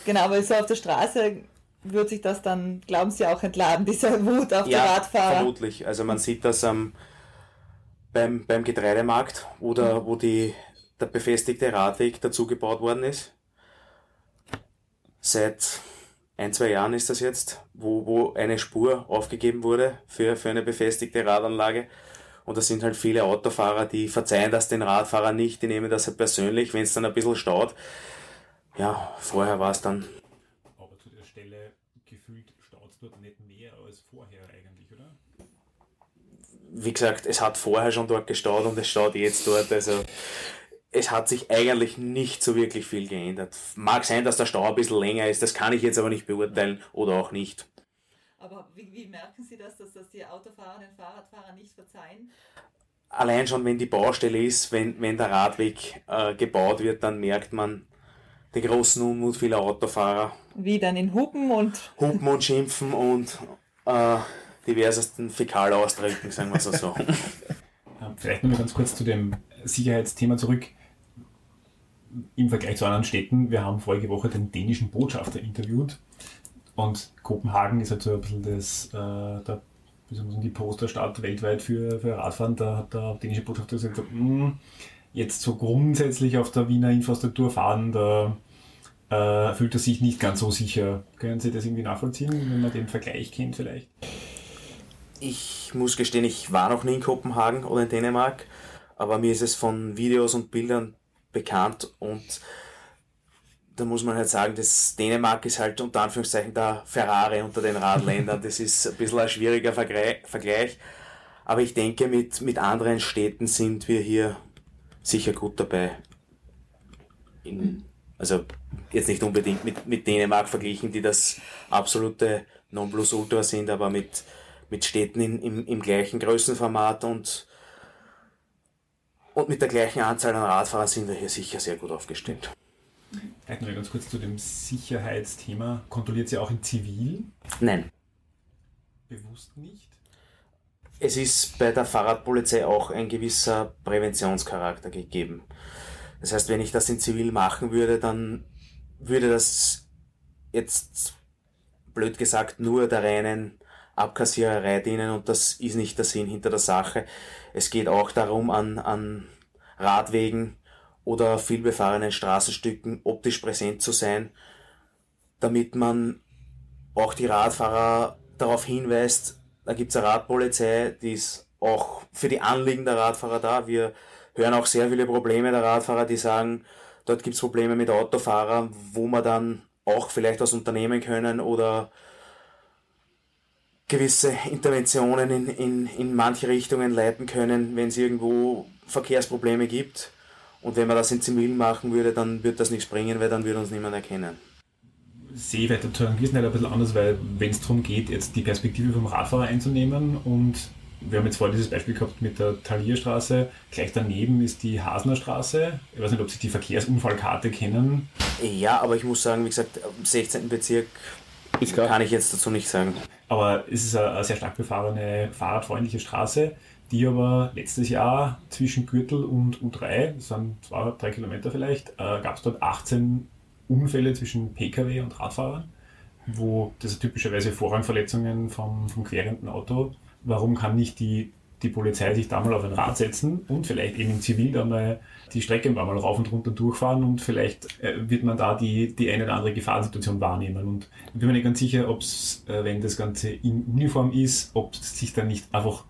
Genau, aber so auf der Straße wird sich das dann, glauben Sie, auch entladen, dieser Wut auf ja, die Radfahrer? vermutlich. Also man sieht das ähm, beim, beim Getreidemarkt, wo, der, wo die, der befestigte Radweg dazugebaut worden ist. Seit ein, zwei Jahren ist das jetzt, wo, wo eine Spur aufgegeben wurde für, für eine befestigte Radanlage. Und da sind halt viele Autofahrer, die verzeihen das den Radfahrern nicht, die nehmen das halt persönlich, wenn es dann ein bisschen staut. Ja, vorher war es dann wie gesagt, es hat vorher schon dort gestaut und es staut jetzt dort. Also es hat sich eigentlich nicht so wirklich viel geändert. Mag sein, dass der Stau ein bisschen länger ist, das kann ich jetzt aber nicht beurteilen oder auch nicht. Aber wie, wie merken Sie das, dass das die Autofahrer den Fahrradfahrer nicht verzeihen? Allein schon, wenn die Baustelle ist, wenn, wenn der Radweg äh, gebaut wird, dann merkt man den großen Unmut vieler Autofahrer. Wie dann in Hupen und. Hupen und Schimpfen und äh, diversesten Fäkalausdrücken, sagen wir es so. Vielleicht noch mal ganz kurz zu dem Sicherheitsthema zurück. Im Vergleich zu anderen Städten, wir haben vorige Woche den dänischen Botschafter interviewt und Kopenhagen ist halt so ein bisschen das, äh, der, die Posterstadt weltweit für, für Radfahren. Da hat der dänische Botschafter gesagt, mh, hm, jetzt so grundsätzlich auf der Wiener Infrastruktur fahren, da äh, fühlt er sich nicht ganz so sicher. Können Sie das irgendwie nachvollziehen, wenn man den Vergleich kennt vielleicht? ich muss gestehen, ich war noch nie in Kopenhagen oder in Dänemark, aber mir ist es von Videos und Bildern bekannt und da muss man halt sagen, dass Dänemark ist halt unter Anführungszeichen der Ferrari unter den Radländern. Das ist ein bisschen ein schwieriger Vergleich. Aber ich denke, mit, mit anderen Städten sind wir hier sicher gut dabei. In, also jetzt nicht unbedingt mit, mit Dänemark verglichen, die das absolute Nonplusultra sind, aber mit, mit Städten in, im, im gleichen Größenformat und, und mit der gleichen Anzahl an Radfahrern sind wir hier sicher sehr gut aufgestellt. Vielleicht noch ganz kurz zu dem Sicherheitsthema. Kontrolliert sie auch in Zivil? Nein. Bewusst nicht? Es ist bei der Fahrradpolizei auch ein gewisser Präventionscharakter gegeben. Das heißt, wenn ich das in Zivil machen würde, dann würde das jetzt blöd gesagt nur der reinen Abkassiererei dienen und das ist nicht der Sinn hinter der Sache. Es geht auch darum, an, an Radwegen oder vielbefahrenen Straßenstücken optisch präsent zu sein, damit man auch die Radfahrer darauf hinweist, da gibt's eine Radpolizei, die ist auch für die Anliegen der Radfahrer da. Wir hören auch sehr viele Probleme der Radfahrer, die sagen, dort gibt's Probleme mit Autofahrern, wo man dann auch vielleicht was unternehmen können oder gewisse Interventionen in, in, in manche Richtungen leiten können, wenn es irgendwo Verkehrsprobleme gibt. Und wenn man das in Zivil machen würde, dann würde das nichts bringen, weil dann würde uns niemand erkennen. ich weiter zu ein bisschen anders, weil wenn es darum geht, jetzt die Perspektive vom Radfahrer einzunehmen und wir haben jetzt vorhin dieses Beispiel gehabt mit der Talierstraße. Gleich daneben ist die Hasner Straße. Ich weiß nicht, ob Sie die Verkehrsunfallkarte kennen. Ja, aber ich muss sagen, wie gesagt, im 16. Bezirk kann ich jetzt dazu nicht sagen. Aber es ist eine, sehr stark befahrene, fahrradfreundliche Straße, die aber letztes Jahr zwischen Gürtel und U3, das sind zwei, drei Kilometer vielleicht, äh, gab es dort 18 Unfälle zwischen Pkw und Radfahrern, wo das typischerweise Vorrangverletzungen vom, vom querenden Auto warum kann nicht die, die Polizei sich da mal auf ein Rad setzen und vielleicht eben in Zivil da mal die Strecke mal rauf und runter durchfahren und vielleicht äh, wird man da die, die eine oder andere Gefahrsituation wahrnehmen. Und ich bin mir nicht ganz sicher, ob es, äh, wenn das Ganze in Uniform ist, ob sich dann nicht einfach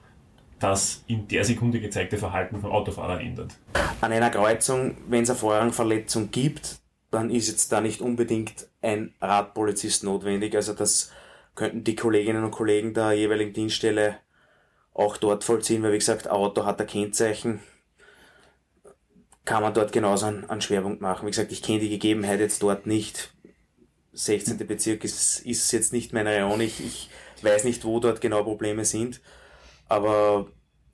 das in der Sekunde gezeigte Verhalten vom Autofahrer ändert. An einer Kreuzung, wenn es eine Vorrangverletzung gibt, dann ist jetzt da nicht unbedingt ein Radpolizist notwendig. Also das könnten die Kolleginnen und Kollegen der jeweiligen Dienststelle auch dort vollziehen, weil wie gesagt, Auto hat ein Kennzeichen, kann man dort genauso einen, einen Schwerpunkt machen. Wie gesagt, ich kenne die Gegebenheit jetzt dort nicht. 16. Bezirk ist, ist jetzt nicht meine Region. Ich, ich weiß nicht, wo dort genau Probleme sind. Aber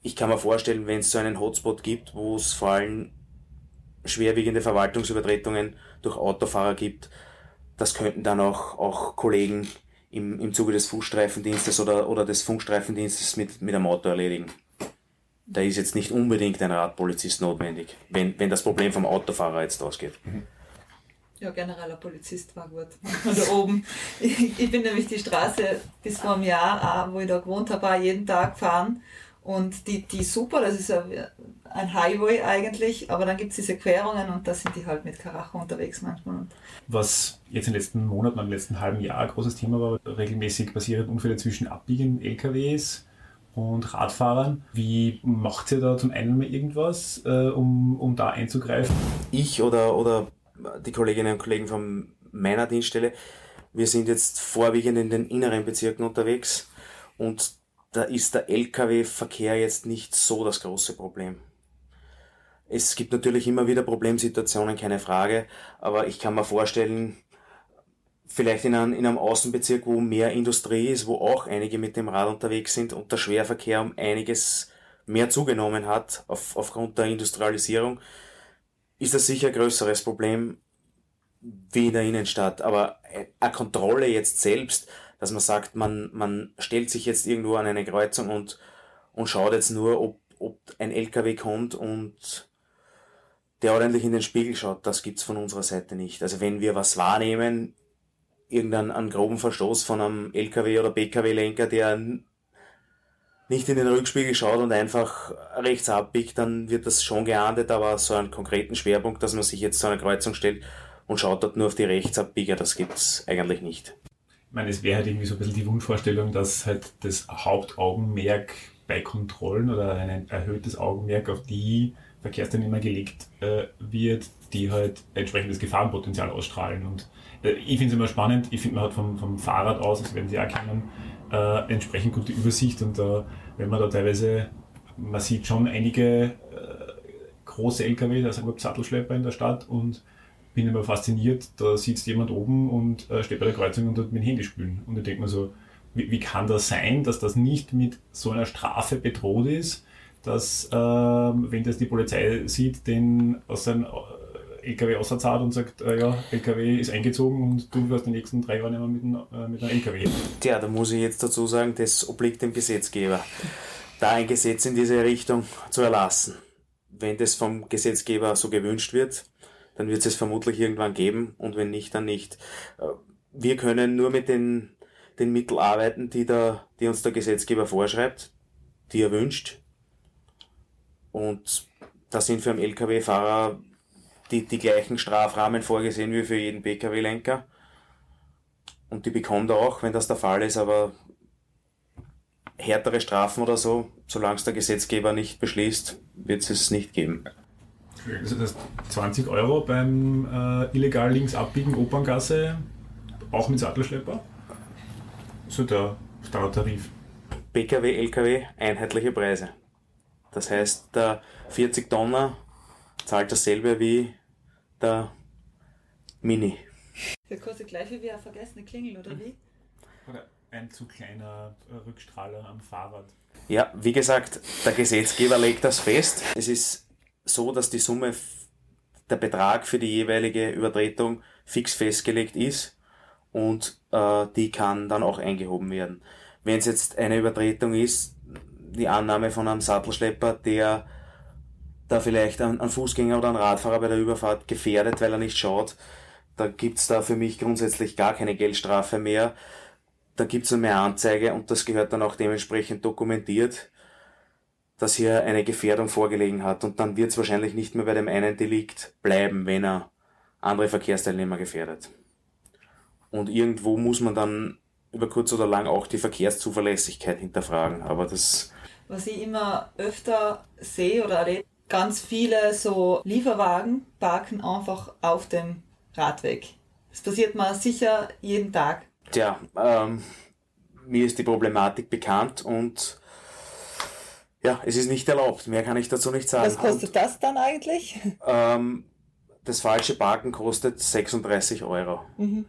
ich kann mir vorstellen, wenn es so einen Hotspot gibt, wo es vor allem schwerwiegende Verwaltungsübertretungen durch Autofahrer gibt, das könnten dann auch, auch Kollegen im, im Zuge des Fußstreifendienstes oder, oder des Funkstreifendienstes mit, mit einem Auto erledigen. Da ist jetzt nicht unbedingt ein Radpolizist notwendig, wenn, wenn das Problem vom Autofahrer jetzt ausgeht. Ja, genereller Polizist war gut. Von da oben. Ich, ich, bin nämlich die Straße bis vor einem Jahr, wo ich da gewohnt habe, jeden Tag gefahren. Und die, die super, das ist ein Highway eigentlich, aber dann gibt es diese Querungen und da sind die halt mit Karacho unterwegs manchmal. Was jetzt in den letzten Monaten, im letzten halben Jahr ein großes Thema war, regelmäßig passieren Unfälle zwischen abbiegenden LKWs und Radfahrern. Wie macht ihr da zum einen mal irgendwas, äh, um, um da einzugreifen? Ich oder, oder die Kolleginnen und Kollegen von meiner Dienststelle, wir sind jetzt vorwiegend in den inneren Bezirken unterwegs und da ist der Lkw-Verkehr jetzt nicht so das große Problem. Es gibt natürlich immer wieder Problemsituationen, keine Frage, aber ich kann mir vorstellen, vielleicht in einem, in einem Außenbezirk, wo mehr Industrie ist, wo auch einige mit dem Rad unterwegs sind und der Schwerverkehr um einiges mehr zugenommen hat auf, aufgrund der Industrialisierung, ist das sicher ein größeres Problem wie in der Innenstadt. Aber eine Kontrolle jetzt selbst, dass man sagt, man, man stellt sich jetzt irgendwo an eine Kreuzung und, und schaut jetzt nur, ob, ob ein LKW kommt und der ordentlich in den Spiegel schaut, das gibt's von unserer Seite nicht. Also wenn wir was wahrnehmen, irgendeinen groben Verstoß von einem LKW oder PKW-Lenker, der nicht in den Rückspiegel schaut und einfach rechts abbiegt, dann wird das schon geahndet, aber so einen konkreten Schwerpunkt, dass man sich jetzt zu einer Kreuzung stellt und schaut dort nur auf die Rechtsabbieger, das gibt's eigentlich nicht. Ich meine, es wäre halt irgendwie so ein bisschen die Wunschvorstellung, dass halt das Hauptaugenmerk bei Kontrollen oder ein erhöhtes Augenmerk auf die Verkehrsteilnehmer gelegt äh, wird, die halt entsprechendes Gefahrenpotenzial ausstrahlen. Und äh, ich finde es immer spannend, ich finde man hat vom, vom Fahrrad aus, das werden Sie auch kennen, äh, entsprechend gute Übersicht und äh, wenn man da teilweise, man sieht schon einige äh, große LKW, sind überhaupt Sattelschlepper in der Stadt und bin immer fasziniert, da sitzt jemand oben und äh, steht bei der Kreuzung und tut mit dem Handy spülen. Und ich denke mir so, wie, wie, kann das sein, dass das nicht mit so einer Strafe bedroht ist, dass, äh, wenn das die Polizei sieht, den aus seinem LKW auszahlt und sagt, äh, ja, LKW ist eingezogen und du wirst die nächsten drei Jahre nicht mehr mit, äh, mit einem LKW. Tja, da muss ich jetzt dazu sagen, das obliegt dem Gesetzgeber, da ein Gesetz in diese Richtung zu erlassen. Wenn das vom Gesetzgeber so gewünscht wird, dann wird es vermutlich irgendwann geben und wenn nicht, dann nicht. Äh, wir können nur mit den, den Mitteln arbeiten, die, der, die uns der Gesetzgeber vorschreibt, die er wünscht. Und da sind für einen Lkw-Fahrer die, die gleichen Strafrahmen vorgesehen wie für jeden Pkw-Lenker. Und die bekommt er auch, wenn das der Fall ist, aber härtere Strafen oder so, solange es der Gesetzgeber nicht beschließt, wird es es nicht geben. Das heißt 20 Euro beim äh, illegal links abbiegen Operngasse, auch mit Sattelschlepper? So der Standardtarif. PKW, LKW, einheitliche Preise. Das heißt, der 40 Tonner zahlt dasselbe wie der Mini. Das kostet gleich wie eine vergessene Klingel, oder wie? Oder ein zu kleiner Rückstrahler am Fahrrad. Ja, wie gesagt, der Gesetzgeber legt das fest. Es ist so, dass die Summe, der Betrag für die jeweilige Übertretung fix festgelegt ist und äh, die kann dann auch eingehoben werden. Wenn es jetzt eine Übertretung ist, die Annahme von einem Sattelschlepper, der da vielleicht einen Fußgänger oder einen Radfahrer bei der Überfahrt gefährdet, weil er nicht schaut, da gibt's da für mich grundsätzlich gar keine Geldstrafe mehr. Da gibt's nur mehr Anzeige und das gehört dann auch dementsprechend dokumentiert, dass hier eine Gefährdung vorgelegen hat. Und dann wird's wahrscheinlich nicht mehr bei dem einen Delikt bleiben, wenn er andere Verkehrsteilnehmer gefährdet. Und irgendwo muss man dann über kurz oder lang auch die Verkehrszuverlässigkeit hinterfragen. Aber das. Was ich immer öfter sehe oder erlebe, ganz viele so Lieferwagen parken einfach auf dem Radweg. Das passiert mal sicher jeden Tag. Tja, ähm, mir ist die Problematik bekannt und ja, es ist nicht erlaubt. Mehr kann ich dazu nicht sagen. Was kostet und, das dann eigentlich? Ähm, das falsche Parken kostet 36 Euro. Mhm.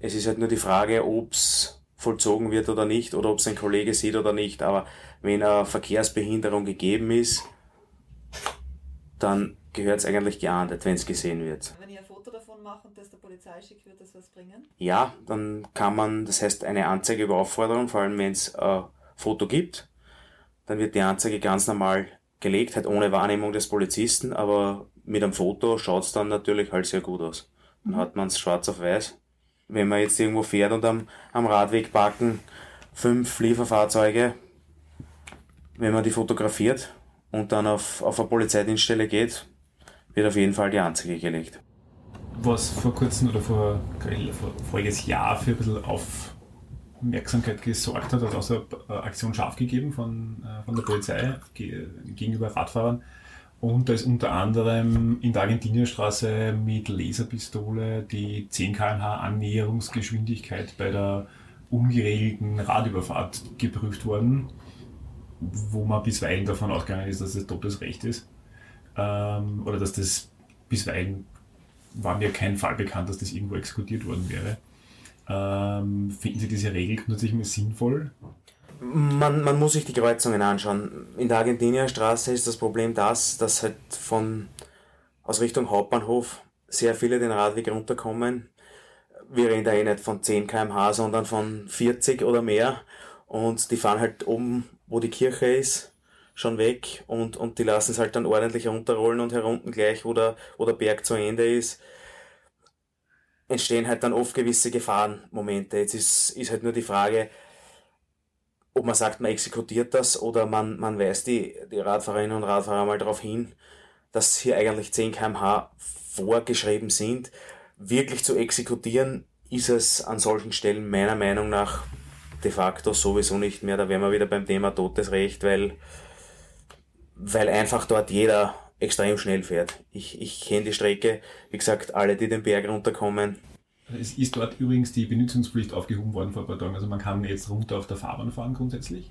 Es ist halt nur die Frage, ob es vollzogen wird oder nicht, oder ob es ein Kollege sieht oder nicht. Aber wenn eine Verkehrsbehinderung gegeben ist, dann gehört es eigentlich geahndet, wenn es gesehen wird. Wenn ich ein Foto davon mache und das der Polizei schickt, wird das was bringen? Ja, dann kann man, das heißt eine Anzeige über Aufforderung, vor allem wenn es ein Foto gibt, dann wird die Anzeige ganz normal gelegt, halt ohne Wahrnehmung des Polizisten, aber mit einem Foto schaut es dann natürlich halt sehr gut aus. Dann mhm. hat man es schwarz auf weiß. Wenn man jetzt irgendwo fährt und am, am Radweg parken fünf Lieferfahrzeuge, wenn man die fotografiert und dann auf, auf eine Polizeidienststelle geht, wird auf jeden Fall die Anzeige gelegt. Was vor kurzem oder vor, vor voriges Jahr für ein bisschen Aufmerksamkeit gesorgt hat, hat auch so eine Aktion scharf gegeben von, äh, von der Polizei gegenüber Radfahrern. Und da ist unter anderem in der Argentinierstraße mit Laserpistole die 10 km/h Annäherungsgeschwindigkeit bei der ungeregelten Radüberfahrt geprüft worden, wo man bisweilen davon ausgegangen ist, dass das doppeltes Recht ist ähm, oder dass das bisweilen war mir kein Fall bekannt, dass das irgendwo exekutiert worden wäre. Ähm, finden Sie diese Regel grundsätzlich mal sinnvoll? Man, man muss sich die Kreuzungen anschauen. In der Argentinierstraße ist das Problem das, dass halt von aus Richtung Hauptbahnhof sehr viele den Radweg runterkommen. Wir reden da eh nicht von 10 km/h, sondern von 40 oder mehr. Und die fahren halt oben, wo die Kirche ist, schon weg und, und die lassen es halt dann ordentlich runterrollen und herunten gleich, wo der, wo der Berg zu Ende ist, entstehen halt dann oft gewisse Gefahrenmomente. Jetzt ist, ist halt nur die Frage, ob man sagt, man exekutiert das oder man, man weist die, die Radfahrerinnen und Radfahrer mal darauf hin, dass hier eigentlich 10 kmh vorgeschrieben sind. Wirklich zu exekutieren ist es an solchen Stellen meiner Meinung nach de facto sowieso nicht mehr. Da wären wir wieder beim Thema Todesrecht, weil weil einfach dort jeder extrem schnell fährt. Ich, ich kenne die Strecke, wie gesagt, alle, die den Berg runterkommen. Es ist dort übrigens die Benutzungspflicht aufgehoben worden vor ein paar Tagen. Also man kann jetzt runter auf der Fahrbahn fahren grundsätzlich.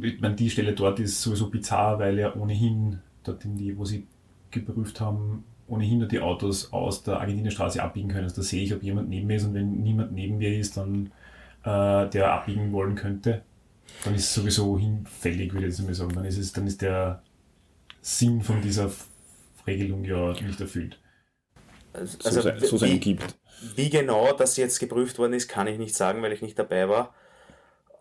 Ich meine, die Stelle dort ist sowieso bizarr, weil ja ohnehin, dort in die, wo sie geprüft haben, ohnehin nur die Autos aus der Argentinierstraße abbiegen können. Also da sehe ich, ob jemand neben mir ist und wenn niemand neben mir ist, dann äh, der abbiegen wollen könnte, dann ist es sowieso hinfällig, würde ich jetzt mal sagen. Dann ist es, dann ist der Sinn von dieser Regelung ja nicht erfüllt. Also, so, so sein gibt. Wie genau das jetzt geprüft worden ist, kann ich nicht sagen, weil ich nicht dabei war.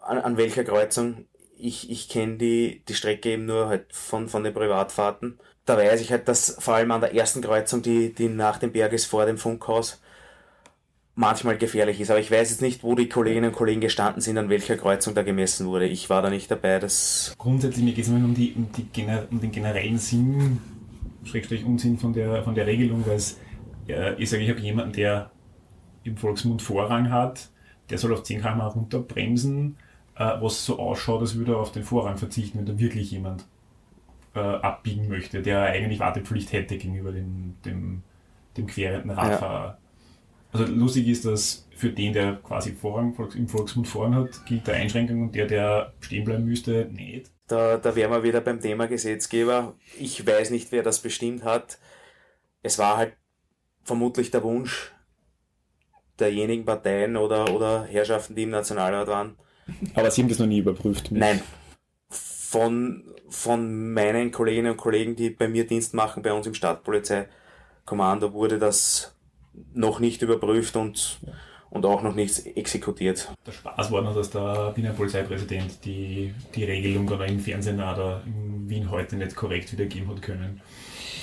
An, an welcher Kreuzung? Ich, ich kenne die, die Strecke eben nur halt von, von den Privatfahrten. Da weiß ich halt, dass vor allem an der ersten Kreuzung, die, die nach dem Berg ist, vor dem Funkhaus, manchmal gefährlich ist. Aber ich weiß jetzt nicht, wo die Kolleginnen und Kollegen gestanden sind, an welcher Kreuzung da gemessen wurde. Ich war da nicht dabei. Das Grundsätzlich, mir geht es um, die, um, die, um den generellen Sinn, Schrägstrich Unsinn von der, von der Regelung, weil es, äh, ich sage, ich habe jemanden, der im Volksmund Vorrang hat, der soll auf 10 km runterbremsen, äh, was so ausschaut, als würde er auf den Vorrang verzichten, wenn da wirklich jemand äh, abbiegen möchte, der eigentlich Wartepflicht hätte gegenüber dem, dem, dem querenden Radfahrer. Ja. Also lustig ist, dass für den, der quasi Vorrang im Volksmund Vorrang hat, gilt der Einschränkung und der, der stehen bleiben müsste, nicht. Da, da wären wir wieder beim Thema Gesetzgeber. Ich weiß nicht, wer das bestimmt hat. Es war halt vermutlich der Wunsch derjenigen Parteien oder, oder Herrschaften, die im Nationalrat waren. Aber Sie haben das noch nie überprüft? Nein. Von, von meinen Kolleginnen und Kollegen, die bei mir Dienst machen, bei uns im Stadtpolizeikommando, wurde das noch nicht überprüft und, und auch noch nicht exekutiert. Der Spaß war noch, dass der Wiener Polizeipräsident die, die Regelung oder im Fernsehen oder in Wien heute nicht korrekt wiedergeben hat können.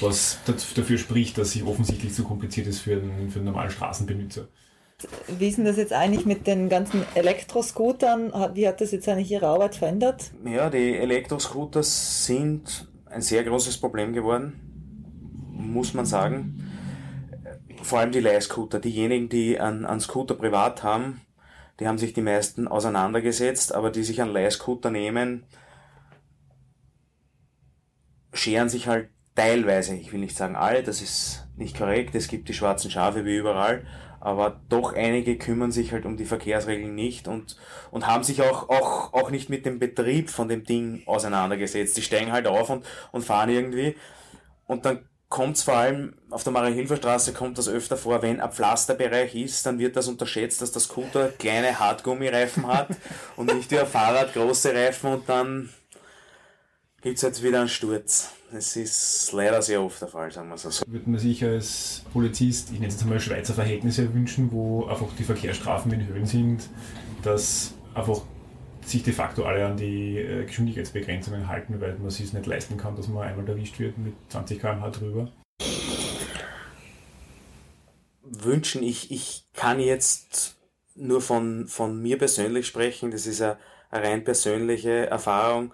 Was dafür spricht, dass sie offensichtlich zu kompliziert ist für einen, für einen normalen Straßenbenutzer. Wie ist denn das jetzt eigentlich mit den ganzen Elektroscootern? Wie hat das jetzt eigentlich Ihre Arbeit verändert? Ja, die Elektroscooter sind ein sehr großes Problem geworden, muss man sagen. Vor allem die Leihscooter. Diejenigen, die einen, Scooter privat haben, die haben sich die meisten auseinandergesetzt, aber die sich einen Leihscooter nehmen, scheren sich halt teilweise, ich will nicht sagen alle, das ist nicht korrekt, es gibt die schwarzen Schafe wie überall, aber doch einige kümmern sich halt um die Verkehrsregeln nicht und, und haben sich auch, auch, auch nicht mit dem Betrieb von dem Ding auseinandergesetzt. Die steigen halt auf und, und fahren irgendwie und dann kommt es vor allem auf der Maria-Hilfer-Straße kommt das öfter vor, wenn ein Pflasterbereich ist, dann wird das unterschätzt, dass der Scooter kleine Hartgummireifen hat und nicht wie ein Fahrrad große Reifen und dann gibt es jetzt wieder einen Sturz. Das ist leider sehr oft der Fall, sagen wir es so. Würde man sich als Polizist, ich nenne es jetzt einmal Schweizer Verhältnisse wünschen, wo einfach die Verkehrsstrafen in Höhen sind, dass einfach sich de facto alle an die äh, Geschwindigkeitsbegrenzungen halten, weil man es sich nicht leisten kann, dass man einmal erwischt wird mit 20 km/h drüber. Wünschen, ich, ich kann jetzt nur von, von mir persönlich sprechen, das ist eine, eine rein persönliche Erfahrung.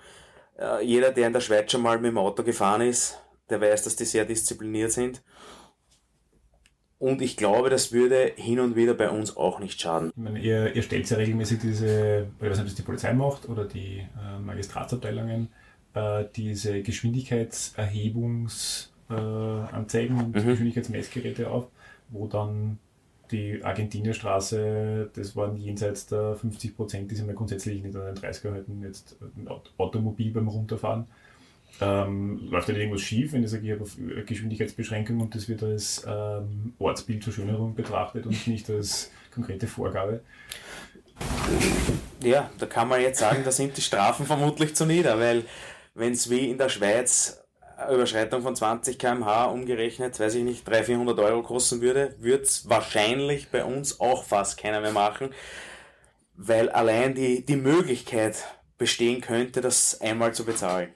Äh, jeder, der in der Schweiz schon mal mit dem Auto gefahren ist, der weiß, dass die sehr diszipliniert sind. Und ich glaube, das würde hin und wieder bei uns auch nicht schaden. Ich meine, ihr, ihr stellt ja regelmäßig diese, ich weiß nicht, ob das die Polizei macht oder die äh, Magistratsabteilungen, äh, diese Geschwindigkeitserhebungsanzeigen äh, und mhm. Geschwindigkeitsmessgeräte auf, wo dann die Argentinierstraße, das waren jenseits der 50 Prozent, die sind mir grundsätzlich nicht an den 30er halten, jetzt ein Automobil beim Runterfahren. Ähm, läuft da irgendwas schief, wenn ich sage, ich habe Geschwindigkeitsbeschränkung und das wird als ähm, Ortsbildverschönerung betrachtet und nicht als konkrete Vorgabe? Ja, da kann man jetzt sagen, da sind die Strafen vermutlich zu nieder, weil wenn es wie in der Schweiz Überschreitung von 20 km/h umgerechnet, weiß ich nicht, 300, 400 Euro kosten würde, würde es wahrscheinlich bei uns auch fast keiner mehr machen, weil allein die, die Möglichkeit bestehen könnte, das einmal zu bezahlen.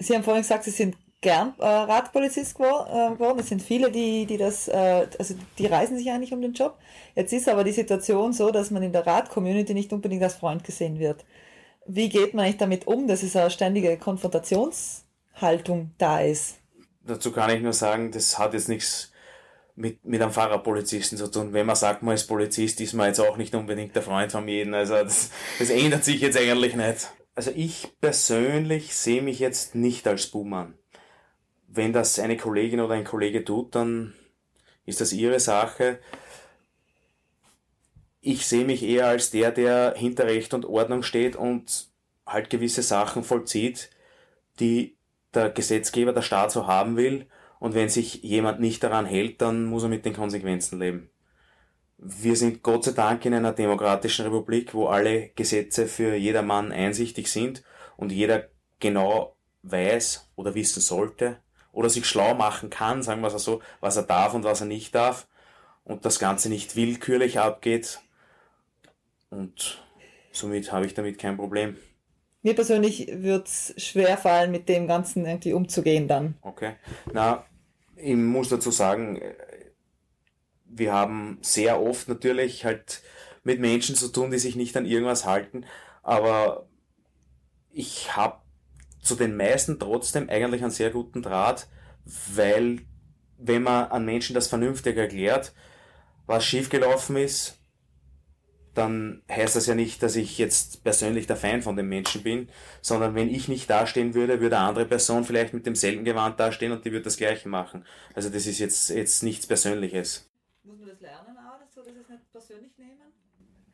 Sie haben vorhin gesagt, Sie sind gern äh, Radpolizist äh, geworden. Es sind viele, die, die das, äh, also die reisen sich eigentlich um den Job. Jetzt ist aber die Situation so, dass man in der Rad-Community nicht unbedingt als Freund gesehen wird. Wie geht man eigentlich damit um, dass es eine ständige Konfrontationshaltung da ist? Dazu kann ich nur sagen, das hat jetzt nichts mit, mit einem Fahrerpolizisten zu tun. Wenn man sagt, man ist Polizist, ist man jetzt auch nicht unbedingt der Freund von jedem. Also das, das ändert sich jetzt eigentlich nicht. Also ich persönlich sehe mich jetzt nicht als Buhmann. Wenn das eine Kollegin oder ein Kollege tut, dann ist das ihre Sache. Ich sehe mich eher als der, der hinter Recht und Ordnung steht und halt gewisse Sachen vollzieht, die der Gesetzgeber, der Staat so haben will. Und wenn sich jemand nicht daran hält, dann muss er mit den Konsequenzen leben wir sind Gott sei Dank in einer demokratischen Republik, wo alle Gesetze für jedermann einsichtig sind und jeder genau weiß oder wissen sollte oder sich schlau machen kann, sagen wir es so, was er darf und was er nicht darf und das Ganze nicht willkürlich abgeht und somit habe ich damit kein Problem. Mir persönlich wird es schwer fallen, mit dem Ganzen irgendwie umzugehen dann. Okay. Na, ich muss dazu sagen, wir haben sehr oft natürlich halt mit Menschen zu tun, die sich nicht an irgendwas halten, aber ich habe zu den meisten trotzdem eigentlich einen sehr guten Draht, weil wenn man an Menschen das vernünftig erklärt, was schiefgelaufen ist, dann heißt das ja nicht, dass ich jetzt persönlich der Feind von dem Menschen bin, sondern wenn ich nicht dastehen würde, würde eine andere Person vielleicht mit demselben Gewand dastehen und die würde das gleiche machen. Also das ist jetzt, jetzt nichts Persönliches. Muss man das lernen auch, dass es nicht persönlich nehmen?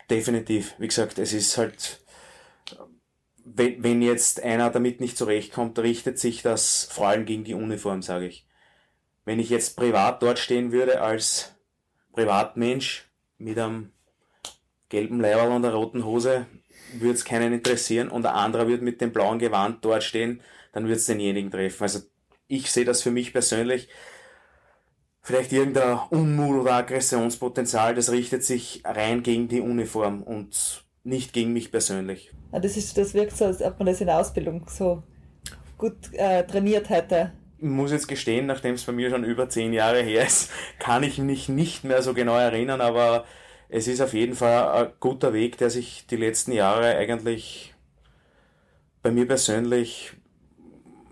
Definitiv. Wie gesagt, es ist halt, wenn, wenn jetzt einer damit nicht zurechtkommt, richtet sich das vor allem gegen die Uniform, sage ich. Wenn ich jetzt privat dort stehen würde als Privatmensch mit einem gelben Leiberl und einer roten Hose würde es keinen interessieren und ein anderer würde mit dem blauen Gewand dort stehen, dann würde es denjenigen treffen. Also ich sehe das für mich persönlich vielleicht irgendein Unmut oder Aggressionspotenzial, das richtet sich rein gegen die Uniform und nicht gegen mich persönlich. Das, ist, das wirkt so, als ob man das in der Ausbildung so gut äh, trainiert hätte. Ich muss jetzt gestehen, nachdem es bei mir schon über zehn Jahre her ist, kann ich mich nicht mehr so genau erinnern, aber es ist auf jeden Fall ein guter Weg, der sich die letzten Jahre eigentlich bei mir persönlich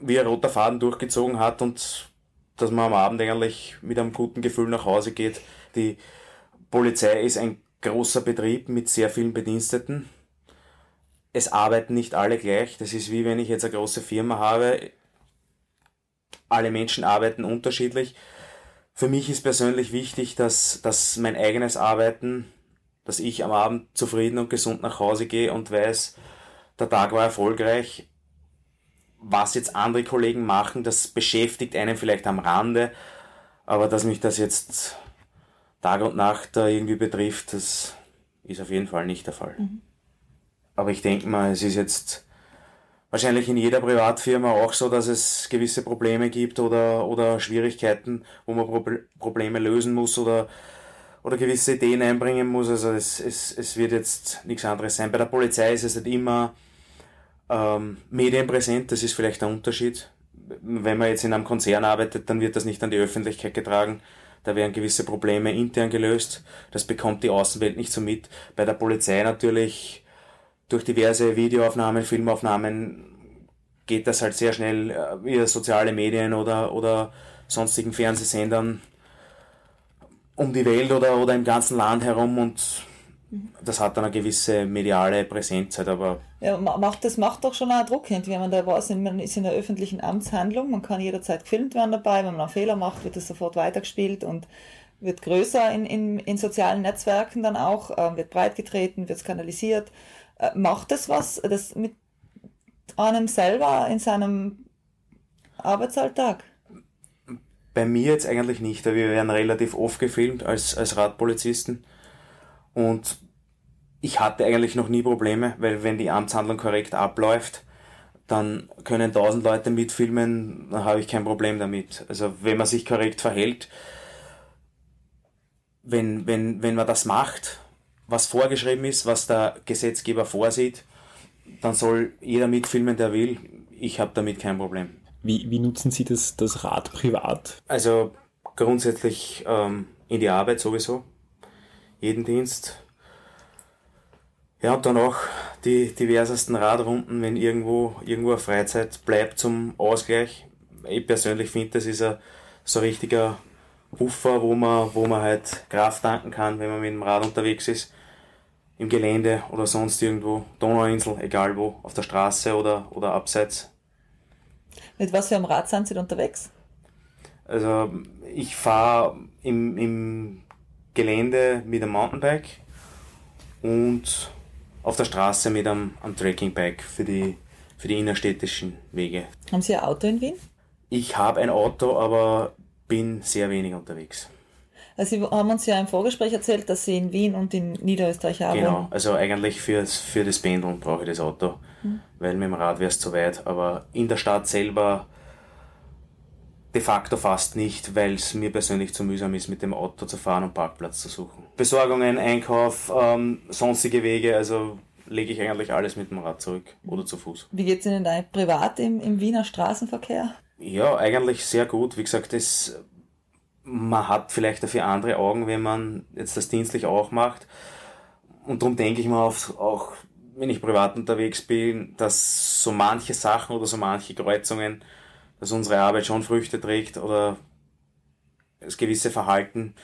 wie ein roter Faden durchgezogen hat und dass man am Abend eigentlich mit einem guten Gefühl nach Hause geht. Die Polizei ist ein großer Betrieb mit sehr vielen Bediensteten. Es arbeiten nicht alle gleich. Das ist wie wenn ich jetzt eine große Firma habe. Alle Menschen arbeiten unterschiedlich. Für mich ist persönlich wichtig, dass, dass mein eigenes Arbeiten, dass ich am Abend zufrieden und gesund nach Hause gehe und weiß, der Tag war erfolgreich. Was jetzt andere Kollegen machen, das beschäftigt einen vielleicht am Rande, aber dass mich das jetzt Tag und Nacht da irgendwie betrifft, das ist auf jeden Fall nicht der Fall. Mhm. Aber ich denke mal, es ist jetzt wahrscheinlich in jeder Privatfirma auch so, dass es gewisse Probleme gibt oder, oder Schwierigkeiten, wo man Pro Probleme lösen muss oder, oder gewisse Ideen einbringen muss. Also es, es, es wird jetzt nichts anderes sein. Bei der Polizei ist es nicht immer ähm, medienpräsent, das ist vielleicht der Unterschied. Wenn man jetzt in einem Konzern arbeitet, dann wird das nicht an die Öffentlichkeit getragen. Da werden gewisse Probleme intern gelöst. Das bekommt die Außenwelt nicht so mit. Bei der Polizei natürlich durch diverse Videoaufnahmen, Filmaufnahmen geht das halt sehr schnell äh, via soziale Medien oder, oder sonstigen Fernsehsendern um die Welt oder, oder im ganzen Land herum und das hat dann eine gewisse mediale Präsenz halt, aber. Ja, macht, das macht doch schon auch Druck, wenn man da weiß, man ist in einer öffentlichen Amtshandlung, man kann jederzeit gefilmt werden dabei, wenn man einen Fehler macht, wird das sofort weitergespielt und wird größer in, in, in sozialen Netzwerken dann auch, äh, wird breitgetreten, wird skandalisiert. Äh, macht das was, das mit einem selber in seinem Arbeitsalltag? Bei mir jetzt eigentlich nicht, weil wir werden relativ oft gefilmt als, als Radpolizisten. Und ich hatte eigentlich noch nie Probleme, weil wenn die Amtshandlung korrekt abläuft, dann können tausend Leute mitfilmen, dann habe ich kein Problem damit. Also wenn man sich korrekt verhält, wenn, wenn, wenn man das macht, was vorgeschrieben ist, was der Gesetzgeber vorsieht, dann soll jeder mitfilmen, der will. Ich habe damit kein Problem. Wie, wie nutzen Sie das, das Rad privat? Also grundsätzlich ähm, in die Arbeit sowieso. Jeden Dienst. Ja, und dann auch die diversesten Radrunden, wenn irgendwo, irgendwo eine Freizeit bleibt zum Ausgleich. Ich persönlich finde, das ist ein so ein richtiger Puffer, wo man, wo man halt Kraft tanken kann, wenn man mit dem Rad unterwegs ist. Im Gelände oder sonst irgendwo, Donauinsel, egal wo, auf der Straße oder, oder abseits. Mit was für einem Rad sind Sie unterwegs? Also ich fahre im, im Gelände mit einem Mountainbike und auf der Straße mit einem, einem Trekkingbike für die, für die innerstädtischen Wege. Haben Sie ein Auto in Wien? Ich habe ein Auto, aber bin sehr wenig unterwegs. Also Sie haben uns ja im Vorgespräch erzählt, dass Sie in Wien und in Niederösterreich arbeiten. Genau, also eigentlich fürs, für das Pendeln brauche ich das Auto, mhm. weil mit dem Rad wäre es zu weit. Aber in der Stadt selber de facto fast nicht, weil es mir persönlich zu mühsam ist, mit dem Auto zu fahren und Parkplatz zu suchen. Besorgungen, Einkauf, ähm, sonstige Wege, also lege ich eigentlich alles mit dem Rad zurück oder zu Fuß. Wie geht es Ihnen da privat im, im Wiener Straßenverkehr? Ja, eigentlich sehr gut. Wie gesagt, das, man hat vielleicht dafür andere Augen, wenn man jetzt das dienstlich auch macht. Und darum denke ich mal auf, auch, wenn ich privat unterwegs bin, dass so manche Sachen oder so manche Kreuzungen, dass unsere Arbeit schon Früchte trägt oder das gewisse Verhalten.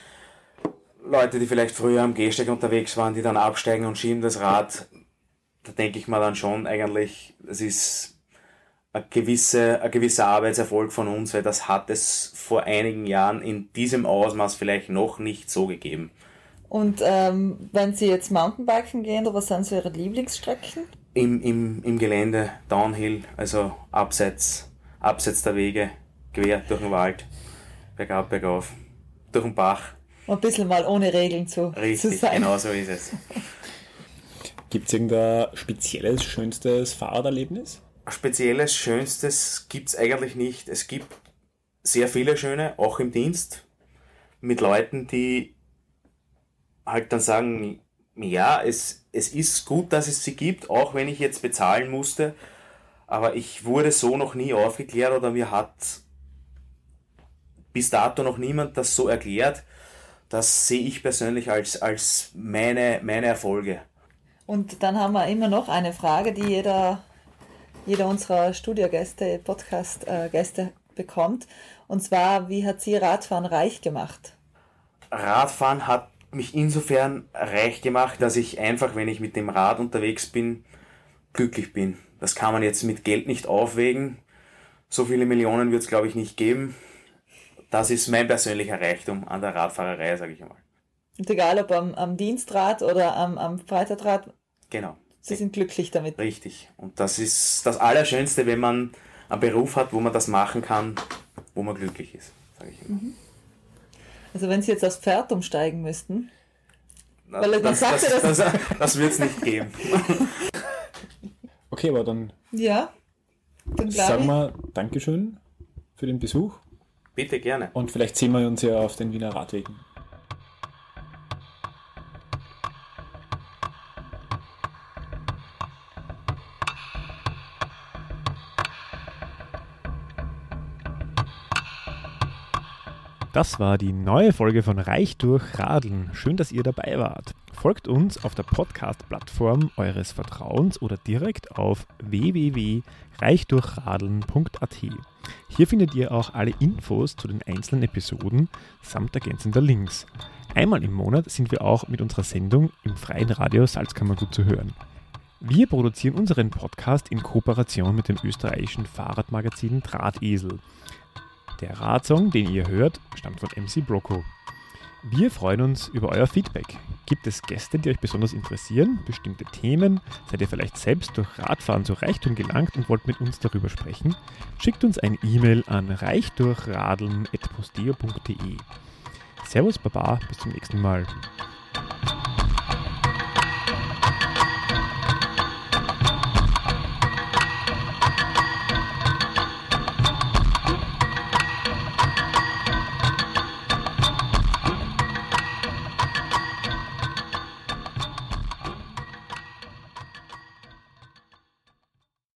Leute, die vielleicht früher am Gehsteig unterwegs waren, die dann absteigen und schieben das Rad, da denke ich mal dann schon eigentlich, es ist ein, gewisse, ein gewisser Arbeitserfolg von uns, weil das hat es vor einigen Jahren in diesem Ausmaß vielleicht noch nicht so gegeben. Und ähm, wenn Sie jetzt Mountainbiken gehen, was sind so Ihre Lieblingsstrecken? Im, im, Im Gelände, Downhill, also abseits, abseits der Wege, quer durch den Wald, bergab, bergauf, durch den Bach. Ein bisschen mal ohne Regeln zu, Richtig, zu sein. genau so ist es. Gibt es irgendein spezielles, schönstes Fahrraderlebnis? Ein spezielles, schönstes gibt es eigentlich nicht. Es gibt sehr viele schöne, auch im Dienst, mit Leuten, die halt dann sagen, ja, es, es ist gut, dass es sie gibt, auch wenn ich jetzt bezahlen musste, aber ich wurde so noch nie aufgeklärt oder mir hat bis dato noch niemand das so erklärt. Das sehe ich persönlich als, als meine, meine Erfolge. Und dann haben wir immer noch eine Frage, die jeder, jeder unserer Studiogäste, Podcast-Gäste bekommt. Und zwar, wie hat sie Radfahren reich gemacht? Radfahren hat mich insofern reich gemacht, dass ich einfach, wenn ich mit dem Rad unterwegs bin, glücklich bin. Das kann man jetzt mit Geld nicht aufwägen. So viele Millionen wird es, glaube ich, nicht geben. Das ist mein persönlicher Reichtum an der Radfahrerei, sage ich einmal. Und egal ob am, am Dienstrad oder am, am Freizeitrad, Genau. Sie sind glücklich damit. Richtig. Und das ist das Allerschönste, wenn man einen Beruf hat, wo man das machen kann, wo man glücklich ist, sage ich immer. Also wenn Sie jetzt aufs Pferd umsteigen müssten, Das, Weil das, sagt das, das, dass- das, wird es nicht geben. Okay, aber dann ja, dann sagen wir Dankeschön für den Besuch Bitte gerne. und vielleicht sehen wir uns ja auf den Wiener Radwegen. Das war die neue Folge von Reich durch Radeln. Schön, dass ihr dabei wart. Folgt uns auf der Podcast-Plattform eures Vertrauens oder direkt auf www.reichdurchradeln.at. Hier findet ihr auch alle Infos zu den einzelnen Episoden samt ergänzender Links. Einmal im Monat sind wir auch mit unserer Sendung im freien Radio Salzkammergut zu hören. Wir produzieren unseren Podcast in Kooperation mit dem österreichischen Fahrradmagazin Drahtesel. Der Radsong, den ihr hört, stammt von MC Broco. Wir freuen uns über euer Feedback. Gibt es Gäste, die euch besonders interessieren, bestimmte Themen? Seid ihr vielleicht selbst durch Radfahren zu Reichtum gelangt und wollt mit uns darüber sprechen? Schickt uns ein E-Mail an reichdurchradeln.posteo.de. Servus Baba, bis zum nächsten Mal.